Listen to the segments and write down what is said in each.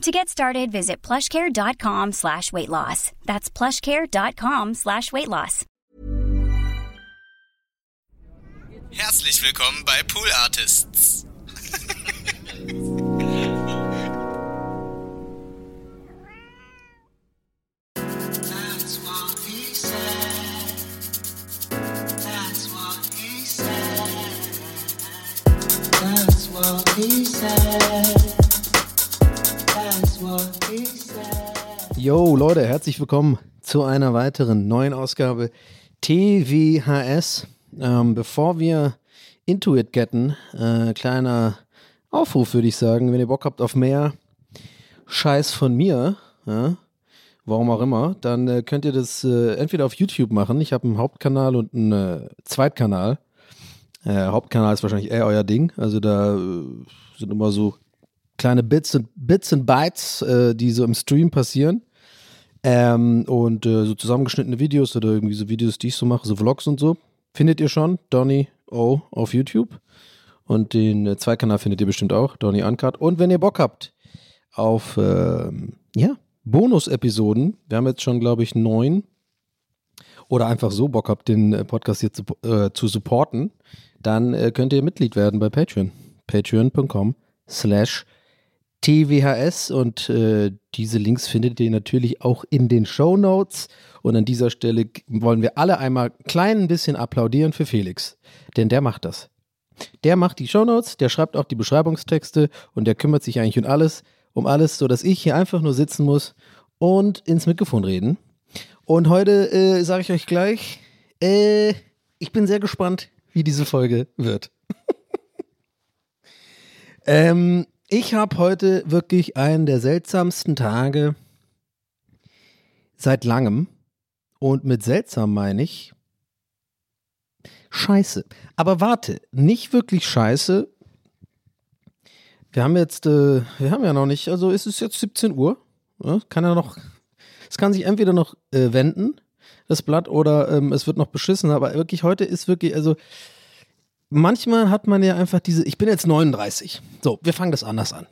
To get started, visit plushcare.com slash weight loss. That's plushcare.com slash weight loss. Herzlich willkommen bei Pool Artists. That's what he said. Yo, Leute, herzlich willkommen zu einer weiteren neuen Ausgabe TWHS. Ähm, bevor wir into it getten, äh, kleiner Aufruf würde ich sagen, wenn ihr Bock habt auf mehr Scheiß von mir, ja, warum auch immer, dann äh, könnt ihr das äh, entweder auf YouTube machen. Ich habe einen Hauptkanal und einen äh, Zweitkanal. Äh, Hauptkanal ist wahrscheinlich eher euer Ding. Also da äh, sind immer so kleine Bits und Bits und Bytes, äh, die so im Stream passieren. Ähm, und äh, so zusammengeschnittene Videos oder irgendwie so Videos, die ich so mache, so Vlogs und so, findet ihr schon. Donny O auf YouTube. Und den äh, Zweikanal findet ihr bestimmt auch, Donny Uncut. Und wenn ihr Bock habt auf, ähm, ja, Bonus-Episoden, wir haben jetzt schon, glaube ich, neun, oder einfach so Bock habt, den äh, Podcast hier zu, äh, zu supporten, dann äh, könnt ihr Mitglied werden bei Patreon. Patreon.com slash TWHS und äh, diese Links findet ihr natürlich auch in den Show Notes. Und an dieser Stelle wollen wir alle einmal klein ein bisschen applaudieren für Felix, denn der macht das. Der macht die Show Notes, der schreibt auch die Beschreibungstexte und der kümmert sich eigentlich um alles, um alles, so dass ich hier einfach nur sitzen muss und ins Mikrofon reden. Und heute äh, sage ich euch gleich, äh, ich bin sehr gespannt, wie diese Folge wird. ähm, ich habe heute wirklich einen der seltsamsten Tage seit langem. Und mit seltsam meine ich scheiße. Aber warte, nicht wirklich scheiße. Wir haben jetzt, äh, wir haben ja noch nicht, also ist es jetzt 17 Uhr. Ja, kann ja noch, es kann sich entweder noch äh, wenden, das Blatt, oder ähm, es wird noch beschissen. Aber wirklich, heute ist wirklich, also manchmal hat man ja einfach diese, ich bin jetzt 39. So, wir fangen das anders an.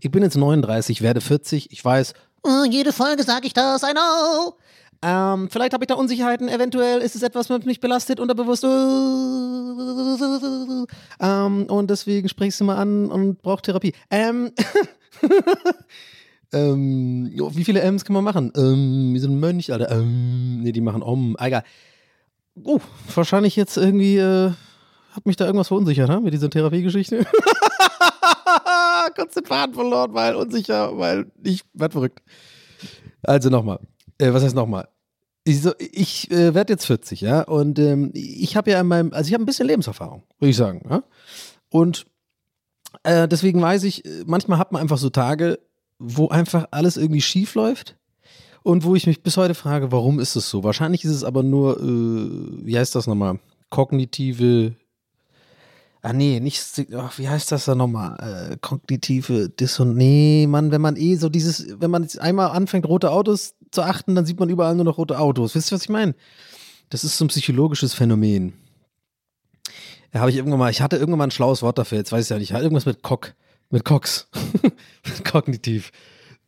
Ich bin jetzt 39, werde 40, ich weiß, oh, jede Folge sage ich das, I know. Ähm, vielleicht habe ich da Unsicherheiten, eventuell ist es etwas, was mich belastet, unterbewusst. Ähm, und deswegen sprichst du mal an und braucht Therapie. Ähm, ähm, wie viele M's kann man machen? Ähm, wie so ein Mönch, Alter. Ähm, nee, die machen Om. Egal. Oh, wahrscheinlich jetzt irgendwie, äh, hat mich da irgendwas verunsichert, ne? Mit dieser Therapiegeschichte. Kurz den Faden verloren, weil unsicher, weil ich werd verrückt. Also nochmal. Äh, was heißt nochmal? Ich, so, ich äh, werde jetzt 40, ja, und ähm, ich habe ja in meinem, also ich habe ein bisschen Lebenserfahrung, würde ich sagen, ja. Und äh, deswegen weiß ich, äh, manchmal hat man einfach so Tage, wo einfach alles irgendwie schief läuft und wo ich mich bis heute frage, warum ist es so? Wahrscheinlich ist es aber nur, äh, wie heißt das nochmal? Kognitive Ah nee, nicht, ach, wie heißt das da nochmal? Äh, kognitive Dissonanz. Nee, Mann, wenn man eh so dieses, wenn man einmal anfängt, rote Autos zu achten, dann sieht man überall nur noch rote Autos. Wisst ihr, was ich meine? Das ist so ein psychologisches Phänomen. Da habe ich irgendwann mal, ich hatte irgendwann mal ein schlaues Wort dafür, jetzt weiß ich ja nicht, irgendwas mit Cock, mit Cox, kognitiv.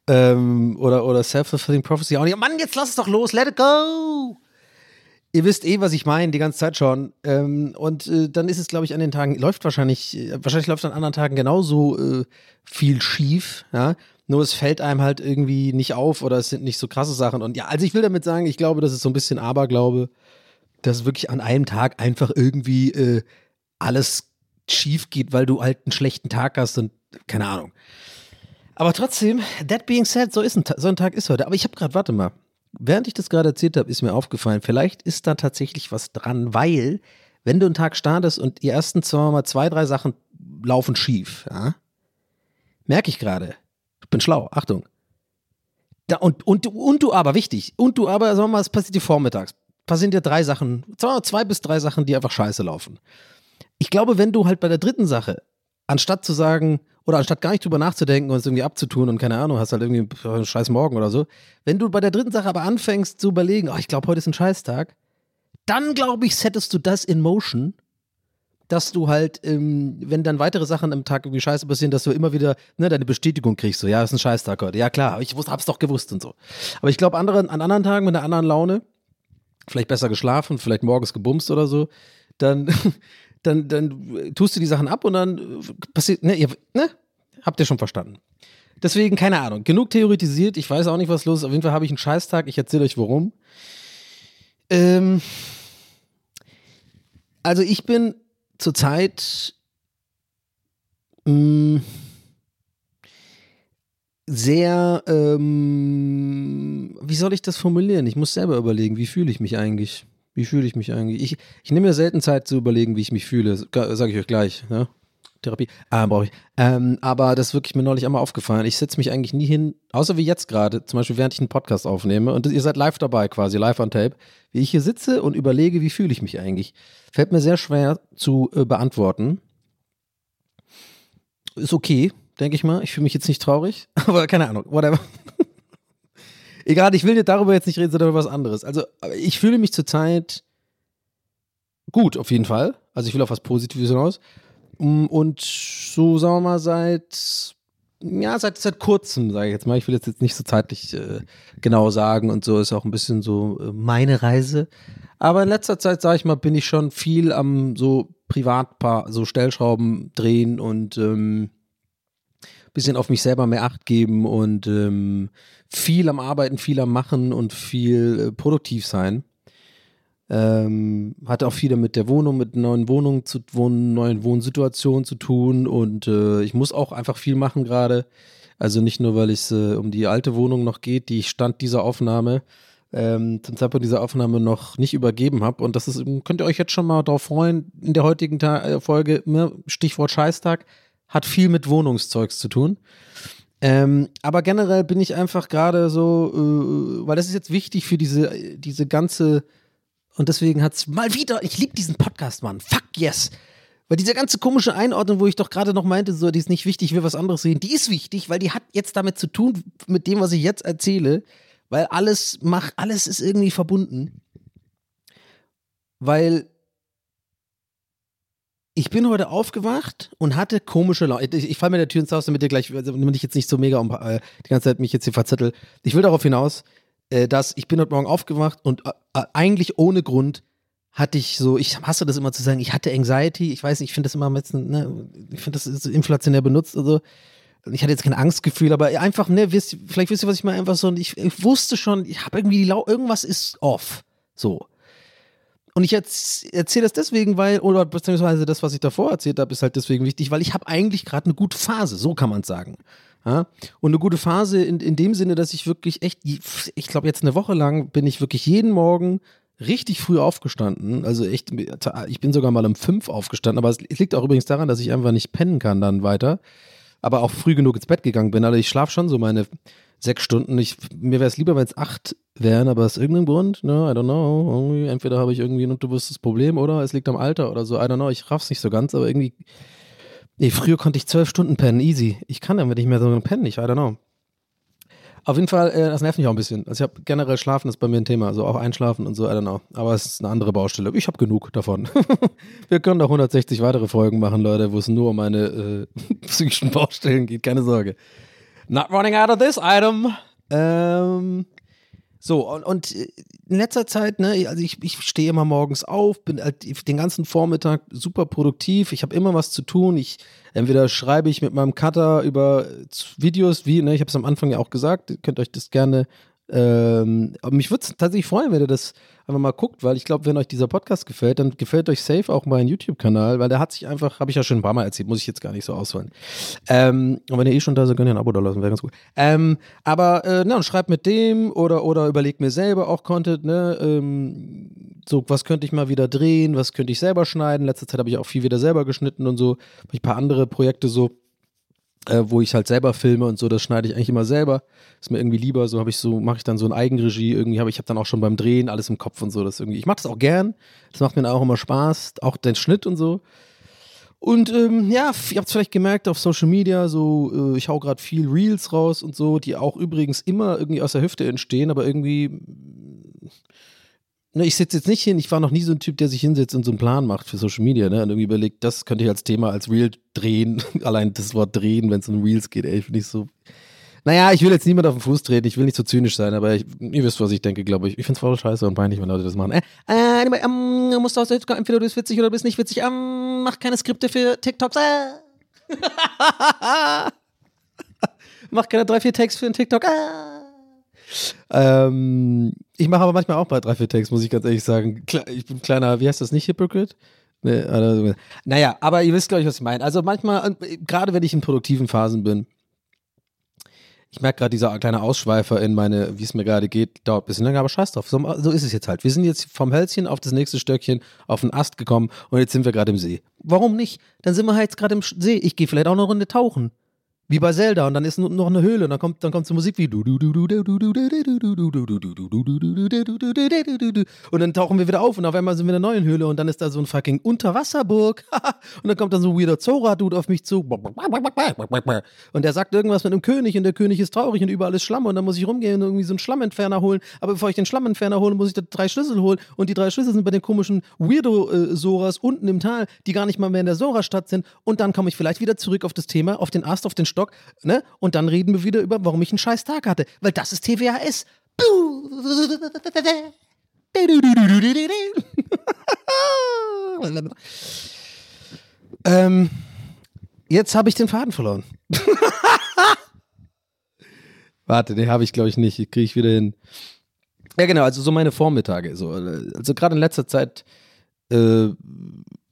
Ähm, oder oder Self-Fulfilling Prophecy auch nicht. Mann, jetzt lass es doch los, let it go! Ihr wisst eh, was ich meine, die ganze Zeit schon. Ähm, und äh, dann ist es, glaube ich, an den Tagen, läuft wahrscheinlich, äh, wahrscheinlich läuft an anderen Tagen genauso äh, viel schief, ja. Nur es fällt einem halt irgendwie nicht auf oder es sind nicht so krasse Sachen. Und ja, also ich will damit sagen, ich glaube, das ist so ein bisschen Aberglaube. dass wirklich an einem Tag einfach irgendwie äh, alles schief geht, weil du halt einen schlechten Tag hast und keine Ahnung. Aber trotzdem, that being said, so, ist ein, so ein Tag ist heute. Aber ich habe gerade, warte mal, während ich das gerade erzählt habe, ist mir aufgefallen, vielleicht ist da tatsächlich was dran, weil, wenn du einen Tag startest und die ersten zwei, mal zwei, drei Sachen laufen schief, ja, merke ich gerade. Ich bin schlau, Achtung. Da, und, und, und du aber, wichtig, und du aber, sagen wir mal, es passiert dir vormittags. Passieren dir drei Sachen, zwei, zwei bis drei Sachen, die einfach scheiße laufen. Ich glaube, wenn du halt bei der dritten Sache, anstatt zu sagen, oder anstatt gar nicht drüber nachzudenken und es irgendwie abzutun und keine Ahnung, hast halt irgendwie einen scheiß Morgen oder so, wenn du bei der dritten Sache aber anfängst zu überlegen, oh, ich glaube, heute ist ein Scheißtag, dann glaube ich, settest du das in Motion, dass du halt, ähm, wenn dann weitere Sachen am Tag irgendwie scheiße passieren, dass du immer wieder ne, deine Bestätigung kriegst, so, ja, ist ein Scheißtag heute. Ja, klar, ich wusste, hab's doch gewusst und so. Aber ich glaube, andere, an anderen Tagen mit einer anderen Laune, vielleicht besser geschlafen, vielleicht morgens gebumst oder so, dann, dann, dann tust du die Sachen ab und dann passiert, ne, ihr, ne, habt ihr schon verstanden. Deswegen, keine Ahnung, genug theoretisiert, ich weiß auch nicht, was los ist. Auf jeden Fall habe ich einen Scheißtag, ich erzähle euch warum. Ähm, also ich bin zurzeit mh, sehr, ähm, wie soll ich das formulieren? Ich muss selber überlegen, wie fühle ich mich eigentlich? Wie fühle ich mich eigentlich? Ich, ich nehme mir selten Zeit zu überlegen, wie ich mich fühle, sage ich euch gleich. Ne? Therapie, ah, brauche ich. Ähm, aber das ist wirklich mir neulich einmal aufgefallen. Ich setze mich eigentlich nie hin, außer wie jetzt gerade, zum Beispiel während ich einen Podcast aufnehme und ihr seid live dabei quasi, live on tape, wie ich hier sitze und überlege, wie fühle ich mich eigentlich. Fällt mir sehr schwer zu äh, beantworten. Ist okay, denke ich mal. Ich fühle mich jetzt nicht traurig, aber keine Ahnung, whatever. Egal, ich will darüber jetzt nicht reden, sondern über was anderes. Also, ich fühle mich zurzeit gut, auf jeden Fall. Also, ich will auf was Positives hinaus. Mm, und so, sagen wir mal, seit, ja, seit, seit kurzem, sage ich jetzt mal. Ich will jetzt, nicht so zeitlich äh, genau sagen und so ist auch ein bisschen so äh, meine Reise. Aber in letzter Zeit, sage ich mal, bin ich schon viel am so Privatpaar, so Stellschrauben drehen und ähm, bisschen auf mich selber mehr Acht geben und ähm, viel am Arbeiten, viel am Machen und viel äh, produktiv sein. Ähm, hatte auch viel mit der Wohnung, mit neuen Wohnungen zu wohnen, neuen Wohnsituationen zu tun und äh, ich muss auch einfach viel machen gerade. Also nicht nur, weil es äh, um die alte Wohnung noch geht, die ich Stand dieser Aufnahme ähm, zum Zeitpunkt dieser Aufnahme noch nicht übergeben habe. Und das ist, könnt ihr euch jetzt schon mal darauf freuen, in der heutigen Ta äh, Folge, ne, Stichwort Scheißtag, hat viel mit Wohnungszeugs zu tun. Ähm, aber generell bin ich einfach gerade so, äh, weil das ist jetzt wichtig für diese, diese ganze und deswegen hat es mal wieder, ich liebe diesen Podcast, Mann. Fuck yes. Weil diese ganze komische Einordnung, wo ich doch gerade noch meinte, so, die ist nicht wichtig, ich will was anderes sehen, die ist wichtig, weil die hat jetzt damit zu tun, mit dem, was ich jetzt erzähle, weil alles macht, alles ist irgendwie verbunden. Weil ich bin heute aufgewacht und hatte komische Laune. Ich, ich falle mir der Tür ins Haus, damit ihr gleich, damit ich jetzt nicht so mega um, äh, die ganze Zeit mich jetzt hier verzettel. Ich will darauf hinaus, äh, dass ich bin heute Morgen aufgewacht und äh, äh, eigentlich ohne Grund hatte ich so, ich hasse das immer zu sagen, ich hatte Anxiety, ich weiß nicht, ich finde das immer mit, ne, ich finde das ist inflationär benutzt oder so. Ich hatte jetzt kein Angstgefühl, aber einfach, ne, wisst, vielleicht wisst ihr, was ich meine, einfach so, ich, ich wusste schon, ich habe irgendwie, irgendwas ist off, so. Und ich erzähle das deswegen, weil, oder beziehungsweise das, was ich davor erzählt habe, ist halt deswegen wichtig, weil ich habe eigentlich gerade eine gute Phase, so kann man es sagen. Ja? Und eine gute Phase in, in dem Sinne, dass ich wirklich echt, ich glaube jetzt eine Woche lang bin ich wirklich jeden Morgen richtig früh aufgestanden. Also echt, ich bin sogar mal um fünf aufgestanden, aber es liegt auch übrigens daran, dass ich einfach nicht pennen kann dann weiter. Aber auch früh genug ins Bett gegangen bin. Also ich schlafe schon so meine sechs Stunden. Ich, mir wäre es lieber, wenn es acht wären, aber aus irgendeinem Grund, ne, I don't know. Irgendwie, entweder habe ich irgendwie ein unbewusstes Problem oder es liegt am Alter oder so. I don't know. Ich raff's nicht so ganz, aber irgendwie Nee, früher konnte ich zwölf Stunden pennen, easy. Ich kann damit nicht mehr so pennen, ich I don't know. Auf jeden Fall, äh, das nervt mich auch ein bisschen. Also ich habe generell Schlafen ist bei mir ein Thema, also auch Einschlafen und so, I don't know. Aber es ist eine andere Baustelle. Ich habe genug davon. Wir können doch 160 weitere Folgen machen, Leute, wo es nur um meine äh, psychischen Baustellen geht, keine Sorge. Not running out of this item. Ähm, so, und, und in letzter Zeit, ne, also ich, ich stehe immer morgens auf, bin halt den ganzen Vormittag super produktiv, ich habe immer was zu tun. Ich entweder schreibe ich mit meinem Cutter über Videos, wie, ne, ich habe es am Anfang ja auch gesagt, könnt euch das gerne Ähm, aber mich würde es tatsächlich freuen, wenn ihr das einfach mal guckt, weil ich glaube, wenn euch dieser Podcast gefällt, dann gefällt euch safe auch mein YouTube-Kanal, weil der hat sich einfach, habe ich ja schon ein paar Mal erzählt, muss ich jetzt gar nicht so ausholen. Ähm, und wenn ihr eh schon da seid, könnt ihr ein Abo da lassen, wäre ganz gut. Ähm, aber, äh, na, und schreibt mit dem oder, oder überlegt mir selber auch Content, ne, ähm, so, was könnte ich mal wieder drehen, was könnte ich selber schneiden. Letzte Zeit habe ich auch viel wieder selber geschnitten und so, habe ich ein paar andere Projekte so äh, wo ich halt selber filme und so, das schneide ich eigentlich immer selber. Ist mir irgendwie lieber, so habe ich so, mache ich dann so ein Eigenregie, irgendwie habe ich habe dann auch schon beim Drehen alles im Kopf und so, das irgendwie. Ich mache das auch gern, das macht mir auch immer Spaß, auch den Schnitt und so. Und ähm, ja, ihr habt es vielleicht gemerkt auf Social Media, so äh, ich hau gerade viel Reels raus und so, die auch übrigens immer irgendwie aus der Hüfte entstehen, aber irgendwie ich sitze jetzt nicht hin, ich war noch nie so ein Typ, der sich hinsetzt und so einen Plan macht für Social Media, ne? Und irgendwie überlegt, das könnte ich als Thema, als Reel drehen. Allein das Wort drehen, wenn es um Reels geht, ey, finde ich so. Naja, ich will jetzt niemand auf den Fuß treten, ich will nicht so zynisch sein, aber ich, ihr wisst, was ich denke, glaube ich. Ich finde es voll scheiße und peinlich, wenn Leute das machen. Äh, äh, ähm, musst du aus entweder du bist witzig oder du bist nicht witzig. Ähm, mach keine Skripte für TikToks. Äh. mach keine drei, vier Tags für einen TikTok. Äh. Ähm, ich mache aber manchmal auch bei drei, vier Tags, muss ich ganz ehrlich sagen. Ich bin kleiner, wie heißt das nicht, Hypocrite? Nee, naja, aber ihr wisst, glaube ich, was ich meine. Also manchmal, gerade wenn ich in produktiven Phasen bin, ich merke gerade, dieser kleine Ausschweifer in meine, wie es mir gerade geht, dauert ein bisschen länger, aber scheiß drauf. So, so, ist es jetzt halt. Wir sind jetzt vom Hölzchen auf das nächste Stöckchen auf den Ast gekommen und jetzt sind wir gerade im See. Warum nicht? Dann sind wir halt jetzt gerade im See. Ich gehe vielleicht auch eine Runde tauchen. Wie bei Zelda und dann ist noch eine Höhle und dann kommt dann kommt so Musik wie und dann tauchen wir wieder auf und auf einmal sind wir in der neuen Höhle und dann ist da so ein fucking Unterwasserburg und dann kommt dann so ein weirder Zora-Dude auf mich zu und der sagt irgendwas mit einem König und der König ist traurig und überall ist Schlamm und dann muss ich rumgehen und irgendwie so einen Schlammentferner holen aber bevor ich den Schlammentferner hole, muss ich da drei Schlüssel holen und die drei Schlüssel sind bei den komischen Weirdo-Soras unten im Tal, die gar nicht mal mehr in der Sora-Stadt sind und dann komme ich vielleicht wieder zurück auf das Thema, auf den Ast, auf den Stock, ne? Und dann reden wir wieder über, warum ich einen scheiß Tag hatte. Weil das ist TWHS. ähm, jetzt habe ich den Faden verloren. Warte, den habe ich glaube ich nicht. Kriege ich wieder hin. Ja, genau, also so meine Vormittage. So. Also gerade in letzter Zeit. Äh,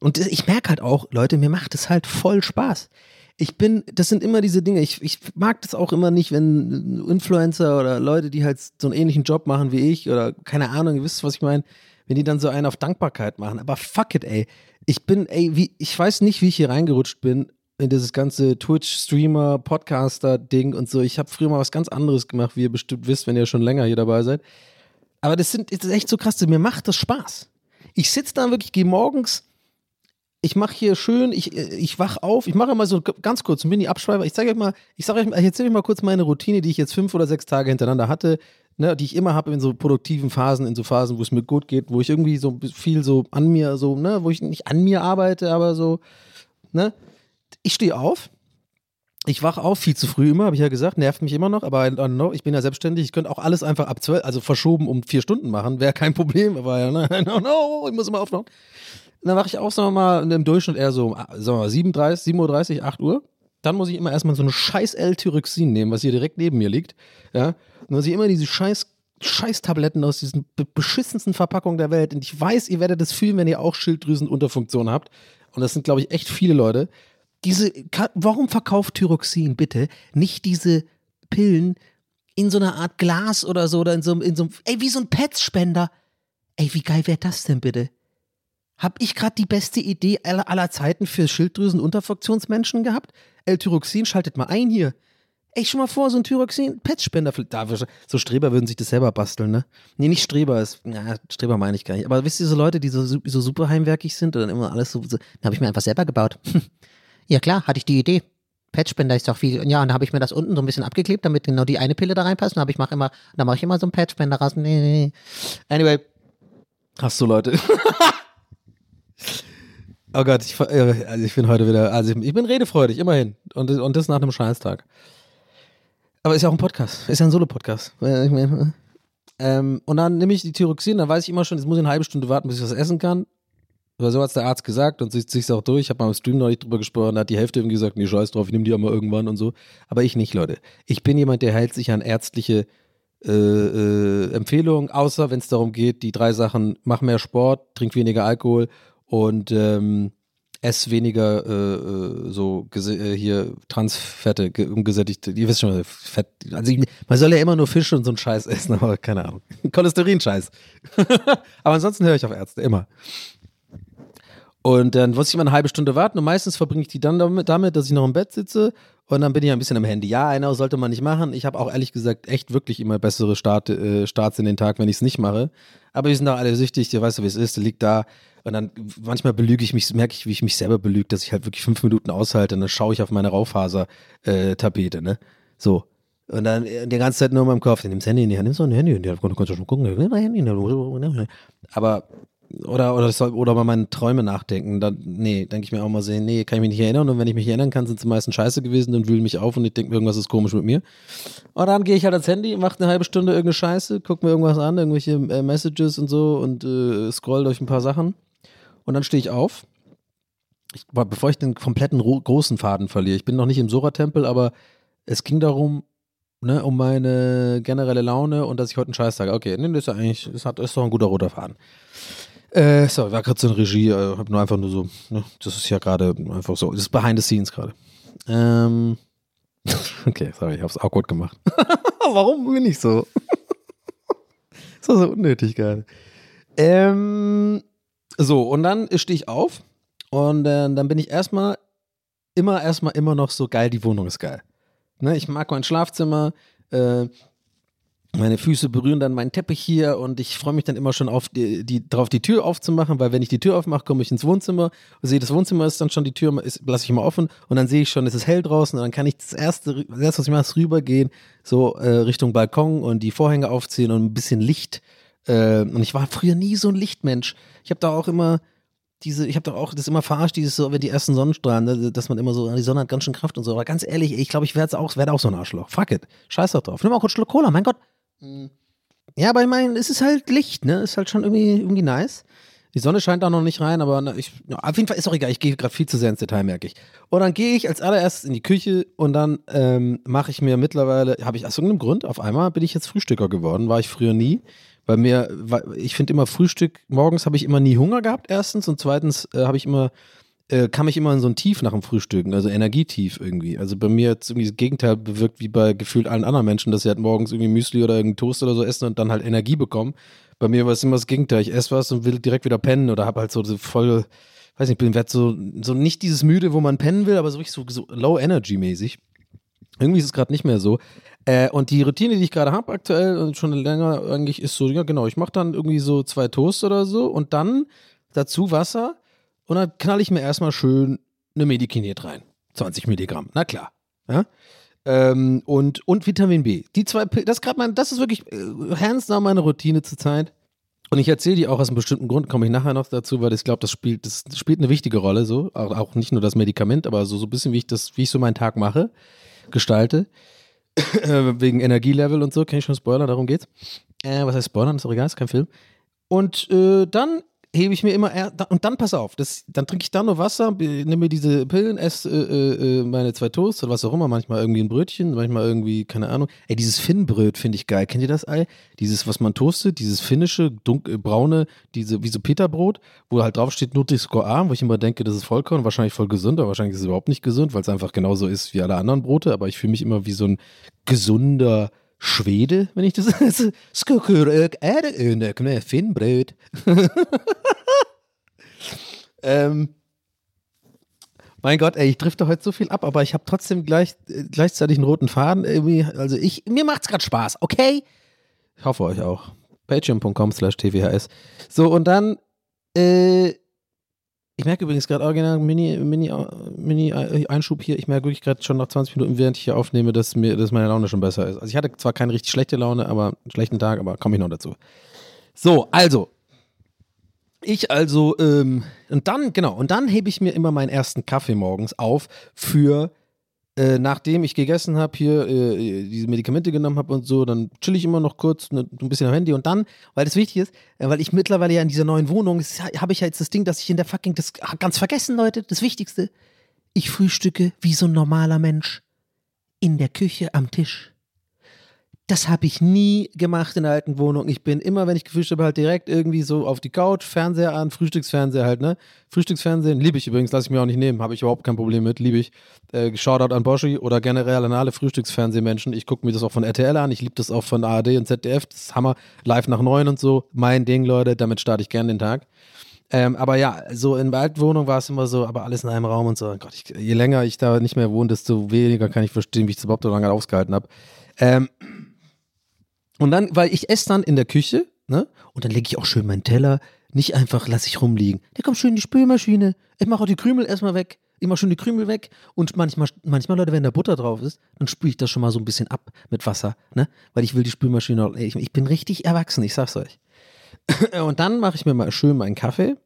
und ich merke halt auch, Leute, mir macht es halt voll Spaß ich bin, das sind immer diese Dinge. Ich, ich mag das auch immer nicht, wenn Influencer oder Leute, die halt so einen ähnlichen Job machen wie ich oder keine Ahnung, ihr wisst, was ich meine, wenn die dann so einen auf Dankbarkeit machen. Aber fuck it, ey. Ich bin, ey, wie, ich weiß nicht, wie ich hier reingerutscht bin in dieses ganze Twitch-Streamer, Podcaster-Ding und so. Ich habe früher mal was ganz anderes gemacht, wie ihr bestimmt wisst, wenn ihr schon länger hier dabei seid. Aber das, sind, das ist echt so krass. Mir macht das Spaß. Ich sitze da wirklich, gehe morgens ich mache hier schön, ich, ich wach auf, ich mache mal so ganz kurz einen Mini-Abschweifer. Ich zeige euch mal, ich sage euch mal, ich erzähle euch mal kurz meine Routine, die ich jetzt fünf oder sechs Tage hintereinander hatte, ne, die ich immer habe in so produktiven Phasen, in so Phasen, wo es mir gut geht, wo ich irgendwie so viel so an mir, so, ne, wo ich nicht an mir arbeite, aber so, ne. Ich stehe auf, ich wach auf, viel zu früh immer, habe ich ja gesagt, nervt mich immer noch, aber know, ich bin ja selbstständig, ich könnte auch alles einfach ab zwölf, also verschoben um vier Stunden machen, wäre kein Problem, aber ja, ne, I don't know, ich muss immer aufwachen dann mache ich auch, sagen wir mal, im Durchschnitt eher so, sagen wir mal, 37, 7.30 Uhr, 8 Uhr. Dann muss ich immer erstmal so eine scheiß L-Tyroxin nehmen, was hier direkt neben mir liegt. Ja. Dann muss ich immer diese scheiß Scheißtabletten aus diesen beschissensten Verpackungen der Welt. Und ich weiß, ihr werdet das fühlen, wenn ihr auch Schilddrüsenunterfunktion habt. Und das sind, glaube ich, echt viele Leute. Diese, warum verkauft Thyroxin bitte nicht diese Pillen in so einer Art Glas oder so oder in so, in so ey, wie so ein Petspender? Ey, wie geil wäre das denn bitte? Habe ich gerade die beste Idee aller, aller Zeiten für Schilddrüsen-Unterfunktionsmenschen gehabt? L-Tyroxin, schaltet mal ein hier. Ey, schon mal vor, so ein Tyroxin, Petspender, so Streber würden sich das selber basteln, ne? Nee, nicht Streber, ist, na, Streber meine ich gar nicht. Aber wisst ihr, so Leute, die so, so super heimwerkig sind und dann immer alles so, so dann habe ich mir einfach selber gebaut. ja klar, hatte ich die Idee. Patchspender ist doch viel. Ja, und dann habe ich mir das unten so ein bisschen abgeklebt, damit genau die eine Pille da reinpasst. Und habe ich mach immer, dann mache ich immer so einen Patchspender raus. Nee, nee. Anyway. Hast du Leute. Oh Gott, ich, äh, also ich bin heute wieder, also ich, ich, bin redefreudig, immerhin. Und, und das nach einem Scheißtag. Aber ist ja auch ein Podcast, ist ja ein Solo-Podcast. Ähm, und dann nehme ich die Thyroxin, dann weiß ich immer schon, jetzt muss ich eine halbe Stunde warten, bis ich was essen kann. Oder so hat es der Arzt gesagt und sich es auch durch. Ich habe mal im Stream noch nicht drüber gesprochen, da hat die Hälfte irgendwie gesagt, nee, scheiß drauf, ich nehme die auch mal irgendwann und so. Aber ich nicht, Leute. Ich bin jemand, der hält sich an ärztliche äh, äh, Empfehlung, außer wenn es darum geht, die drei Sachen, mach mehr Sport, trink weniger Alkohol und ähm, ess weniger äh, äh, so äh, hier Transfette, ge- ihr wisst schon, Fett, also ich, man soll ja immer nur Fisch und so einen Scheiß essen, aber keine Ahnung. Cholesterinscheiß. aber ansonsten höre ich auf Ärzte, immer. Und dann muss ich immer eine halbe Stunde warten und meistens verbringe ich die dann damit, damit, dass ich noch im Bett sitze und dann bin ich ein bisschen am Handy. Ja, einer sollte man nicht machen. Ich habe auch ehrlich gesagt echt wirklich immer bessere Start, äh, Starts in den Tag, wenn ich es nicht mache. Aber wir sind da alle süchtig, du weißt, wie es ist, der liegt da. Und dann manchmal belüge ich mich, merke ich, wie ich mich selber belüge, dass ich halt wirklich fünf Minuten aushalte und dann schaue ich auf meine Raufaser-Tapete, ne? So. Und dann äh, die ganze Zeit nur in meinem Kopf, nimmst Handy in die Hand, nimmst du ein Handy in die Hand, kannst du schon gucken, nimm. Aber oder, oder, das soll, oder über meine Träume nachdenken. Dann, nee, denke ich mir auch mal sehen, nee, kann ich mich nicht erinnern. Und wenn ich mich erinnern kann, sind sie meistens scheiße gewesen, dann wühlen mich auf und ich denke mir, irgendwas ist komisch mit mir. Und dann gehe ich halt ans Handy, mache eine halbe Stunde irgendeine Scheiße, guck mir irgendwas an, irgendwelche äh, Messages und so und äh, scroll durch ein paar Sachen. Und dann stehe ich auf. Ich, bevor ich den kompletten ro- großen Faden verliere. Ich bin noch nicht im Sora-Tempel, aber es ging darum, ne, um meine generelle Laune und dass ich heute einen Scheiß sage. Okay, nee, das ist ja eigentlich, das hat, ist doch ein guter roter Faden. Äh, so, war gerade so eine Regie, äh, hab nur einfach nur so, ne, das ist ja gerade einfach so, das ist behind the scenes gerade. Ähm, okay, sorry, ich hab's awkward gemacht. Warum bin ich so? ist doch so unnötig gerade. Ähm, so, und dann stehe ich auf und äh, dann bin ich erstmal, immer, erstmal immer noch so geil, die Wohnung ist geil. Ne, ich mag mein Schlafzimmer, äh, meine Füße berühren dann meinen Teppich hier und ich freue mich dann immer schon auf die, die, darauf, die Tür aufzumachen, weil wenn ich die Tür aufmache, komme ich ins Wohnzimmer sehe, das Wohnzimmer ist dann schon, die Tür lasse ich mal offen und dann sehe ich schon, es ist hell draußen und dann kann ich das erste, das erste was ich mache, ist rübergehen, so äh, Richtung Balkon und die Vorhänge aufziehen und ein bisschen Licht. Äh, und ich war früher nie so ein Lichtmensch. Ich habe da auch immer diese, ich habe doch auch das immer verarscht, dieses so, wenn die ersten Sonnenstrahlen, ne, dass man immer so, die Sonne hat ganz schön Kraft und so. Aber ganz ehrlich, ich glaube, ich werde auch, werd auch so ein Arschloch. Fuck it. Scheiß doch drauf. Nimm mal kurz Schluck Cola, mein Gott. Ja, aber ich meine, es ist halt Licht, ne? Ist halt schon irgendwie, irgendwie nice. Die Sonne scheint auch noch nicht rein, aber na, ich, ja, auf jeden Fall ist auch egal. Ich gehe gerade viel zu sehr ins Detail, merke ich. Und dann gehe ich als allererstes in die Küche und dann ähm, mache ich mir mittlerweile, habe ich aus irgendeinem Grund, auf einmal bin ich jetzt Frühstücker geworden, war ich früher nie. Bei mir, ich finde immer Frühstück, morgens habe ich immer nie Hunger gehabt, erstens. Und zweitens äh, habe ich immer, äh, kam ich immer in so ein Tief nach dem Frühstücken, also Energietief irgendwie. Also bei mir jetzt irgendwie das Gegenteil bewirkt wie bei gefühlt allen anderen Menschen, dass sie halt morgens irgendwie Müsli oder irgendeinen Toast oder so essen und dann halt Energie bekommen. Bei mir war es immer das Gegenteil. Ich esse was und will direkt wieder pennen oder habe halt so, so voll, weiß nicht, bin werd so, so nicht dieses müde, wo man pennen will, aber so richtig so, so low energy mäßig. Irgendwie ist es gerade nicht mehr so. Äh, und die Routine, die ich gerade habe aktuell und schon länger eigentlich ist so, ja genau, ich mache dann irgendwie so zwei Toast oder so und dann dazu Wasser und dann knall ich mir erstmal schön eine Medikinet rein. 20 Milligramm, na klar. Ja? Ähm, und, und Vitamin B. Die zwei, Pil- das, mein, das ist wirklich äh, hands down meine Routine zurzeit. Und ich erzähle die auch aus einem bestimmten Grund, komme ich nachher noch dazu, weil ich glaube, das spielt, das spielt eine wichtige Rolle, so. Auch, auch nicht nur das Medikament, aber so, so ein bisschen, wie ich das, wie ich so meinen Tag mache, gestalte. Äh, Wegen Energielevel und so, kann ich schon spoilern, darum geht's. Äh, was heißt spoilern? Ist doch egal, ist kein Film. Und äh, dann hebe ich mir immer, er, und dann pass auf, das, dann trinke ich da nur Wasser, nehme mir diese Pillen, esse äh, äh, meine zwei Toast oder was auch immer, manchmal irgendwie ein Brötchen, manchmal irgendwie, keine Ahnung. Ey, dieses Finnbröt finde ich geil. Kennt ihr das Ei? Dieses, was man toastet, dieses finnische, dunkel, braune, diese, wie so Peterbrot, wo halt drauf steht Nutri-Score A, wo ich immer denke, das ist Vollkorn, wahrscheinlich voll gesund, aber wahrscheinlich ist es überhaupt nicht gesund, weil es einfach genauso ist wie alle anderen Brote, aber ich fühle mich immer wie so ein gesunder Schwede, wenn ich das ne, Finnbröt. ähm, mein Gott, ey, ich drifte heute so viel ab, aber ich habe trotzdem gleich, äh, gleichzeitig einen roten Faden. Irgendwie, also ich, mir macht's gerade Spaß, okay? Ich hoffe euch auch. Patreon.com slash tvhs. So, und dann, äh, ich merke übrigens gerade original Mini, Mini, Mini Einschub hier. Ich merke wirklich gerade schon nach 20 Minuten, während ich hier aufnehme, dass mir, dass meine Laune schon besser ist. Also ich hatte zwar keine richtig schlechte Laune, aber einen schlechten Tag, aber komme ich noch dazu. So, also. Ich also, ähm, und dann, genau, und dann hebe ich mir immer meinen ersten Kaffee morgens auf für, äh, nachdem ich gegessen habe, hier äh, diese Medikamente genommen habe und so, dann chill ich immer noch kurz, ne, ein bisschen am Handy und dann, weil das wichtig ist, äh, weil ich mittlerweile ja in dieser neuen Wohnung, habe ich ja jetzt das Ding, dass ich in der fucking, das ganz vergessen, Leute, das Wichtigste, ich frühstücke wie so ein normaler Mensch in der Küche am Tisch. Das habe ich nie gemacht in der alten Wohnung. Ich bin immer, wenn ich gefrühstückt habe, halt direkt irgendwie so auf die Couch, Fernseher an, Frühstücksfernseher halt, ne? Frühstücksfernsehen liebe ich übrigens, lasse ich mir auch nicht nehmen, habe ich überhaupt kein Problem mit, liebe ich. Äh, Shoutout an Boschi oder generell an alle Frühstücksfernsehmenschen. Ich gucke mir das auch von RTL an, ich liebe das auch von ARD und ZDF, das ist Hammer, live nach neun und so. Mein Ding, Leute, damit starte ich gerne den Tag. Ähm, aber ja, so in der alten Wohnung war es immer so, aber alles in einem Raum und so. Gott, ich, je länger ich da nicht mehr wohne, desto weniger kann ich verstehen, wie ich das überhaupt so lange ausgehalten habe. Ähm, und dann, weil ich esse dann in der Küche, ne? Und dann lege ich auch schön meinen Teller. Nicht einfach lasse ich rumliegen. Der kommt schön in die Spülmaschine. Ich mache auch die Krümel erstmal weg. Ich mache schon die Krümel weg. Und manchmal, manchmal, Leute, wenn da Butter drauf ist, dann spüle ich das schon mal so ein bisschen ab mit Wasser, ne? Weil ich will die Spülmaschine. Ich, ich bin richtig erwachsen, ich sag's euch. Und dann mache ich mir mal schön meinen Kaffee.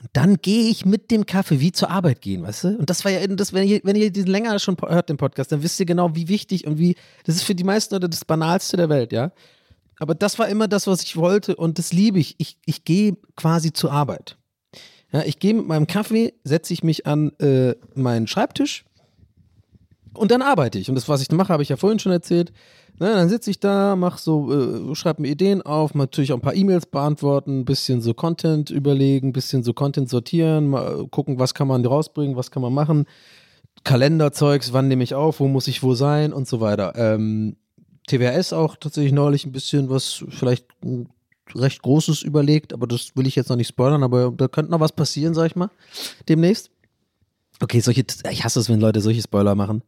Und dann gehe ich mit dem Kaffee wie zur Arbeit gehen, weißt du? Und das war ja, das, wenn ihr, wenn ihr diesen länger schon hört, den Podcast, dann wisst ihr genau, wie wichtig und wie, das ist für die meisten Leute das Banalste der Welt, ja? Aber das war immer das, was ich wollte und das liebe ich. Ich, ich gehe quasi zur Arbeit. Ja, ich gehe mit meinem Kaffee, setze ich mich an äh, meinen Schreibtisch und dann arbeite ich. Und das, was ich mache, habe ich ja vorhin schon erzählt. Ne, dann sitze ich da, mache so, äh, schreibe mir Ideen auf, natürlich auch ein paar E-Mails beantworten, ein bisschen so Content überlegen, ein bisschen so Content sortieren, mal gucken, was kann man rausbringen, was kann man machen. Kalenderzeugs, wann nehme ich auf, wo muss ich wo sein und so weiter. Ähm, TWS auch tatsächlich neulich ein bisschen was vielleicht recht Großes überlegt, aber das will ich jetzt noch nicht spoilern, aber da könnte noch was passieren, sag ich mal, demnächst. Okay, solche, ich hasse es, wenn Leute solche Spoiler machen.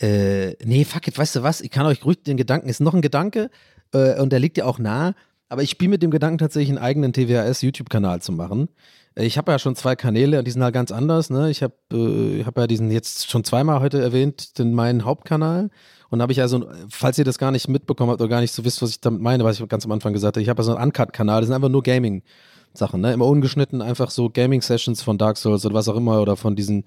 Äh, nee, fuck it, weißt du was? Ich kann euch ruhig den Gedanken, ist noch ein Gedanke äh, und der liegt ja auch nah, aber ich spiele mit dem Gedanken tatsächlich einen eigenen TWAS-YouTube-Kanal zu machen. Äh, Ich habe ja schon zwei Kanäle und die sind halt ganz anders. Ne? Ich habe äh, hab ja diesen jetzt schon zweimal heute erwähnt, den meinen Hauptkanal. Und habe ich also, falls ihr das gar nicht mitbekommen habt oder gar nicht so wisst, was ich damit meine, was ich ganz am Anfang gesagt habe, ich habe ja so einen Uncut-Kanal, das sind einfach nur Gaming-Sachen, ne? Immer ungeschnitten, einfach so Gaming-Sessions von Dark Souls oder was auch immer oder von diesen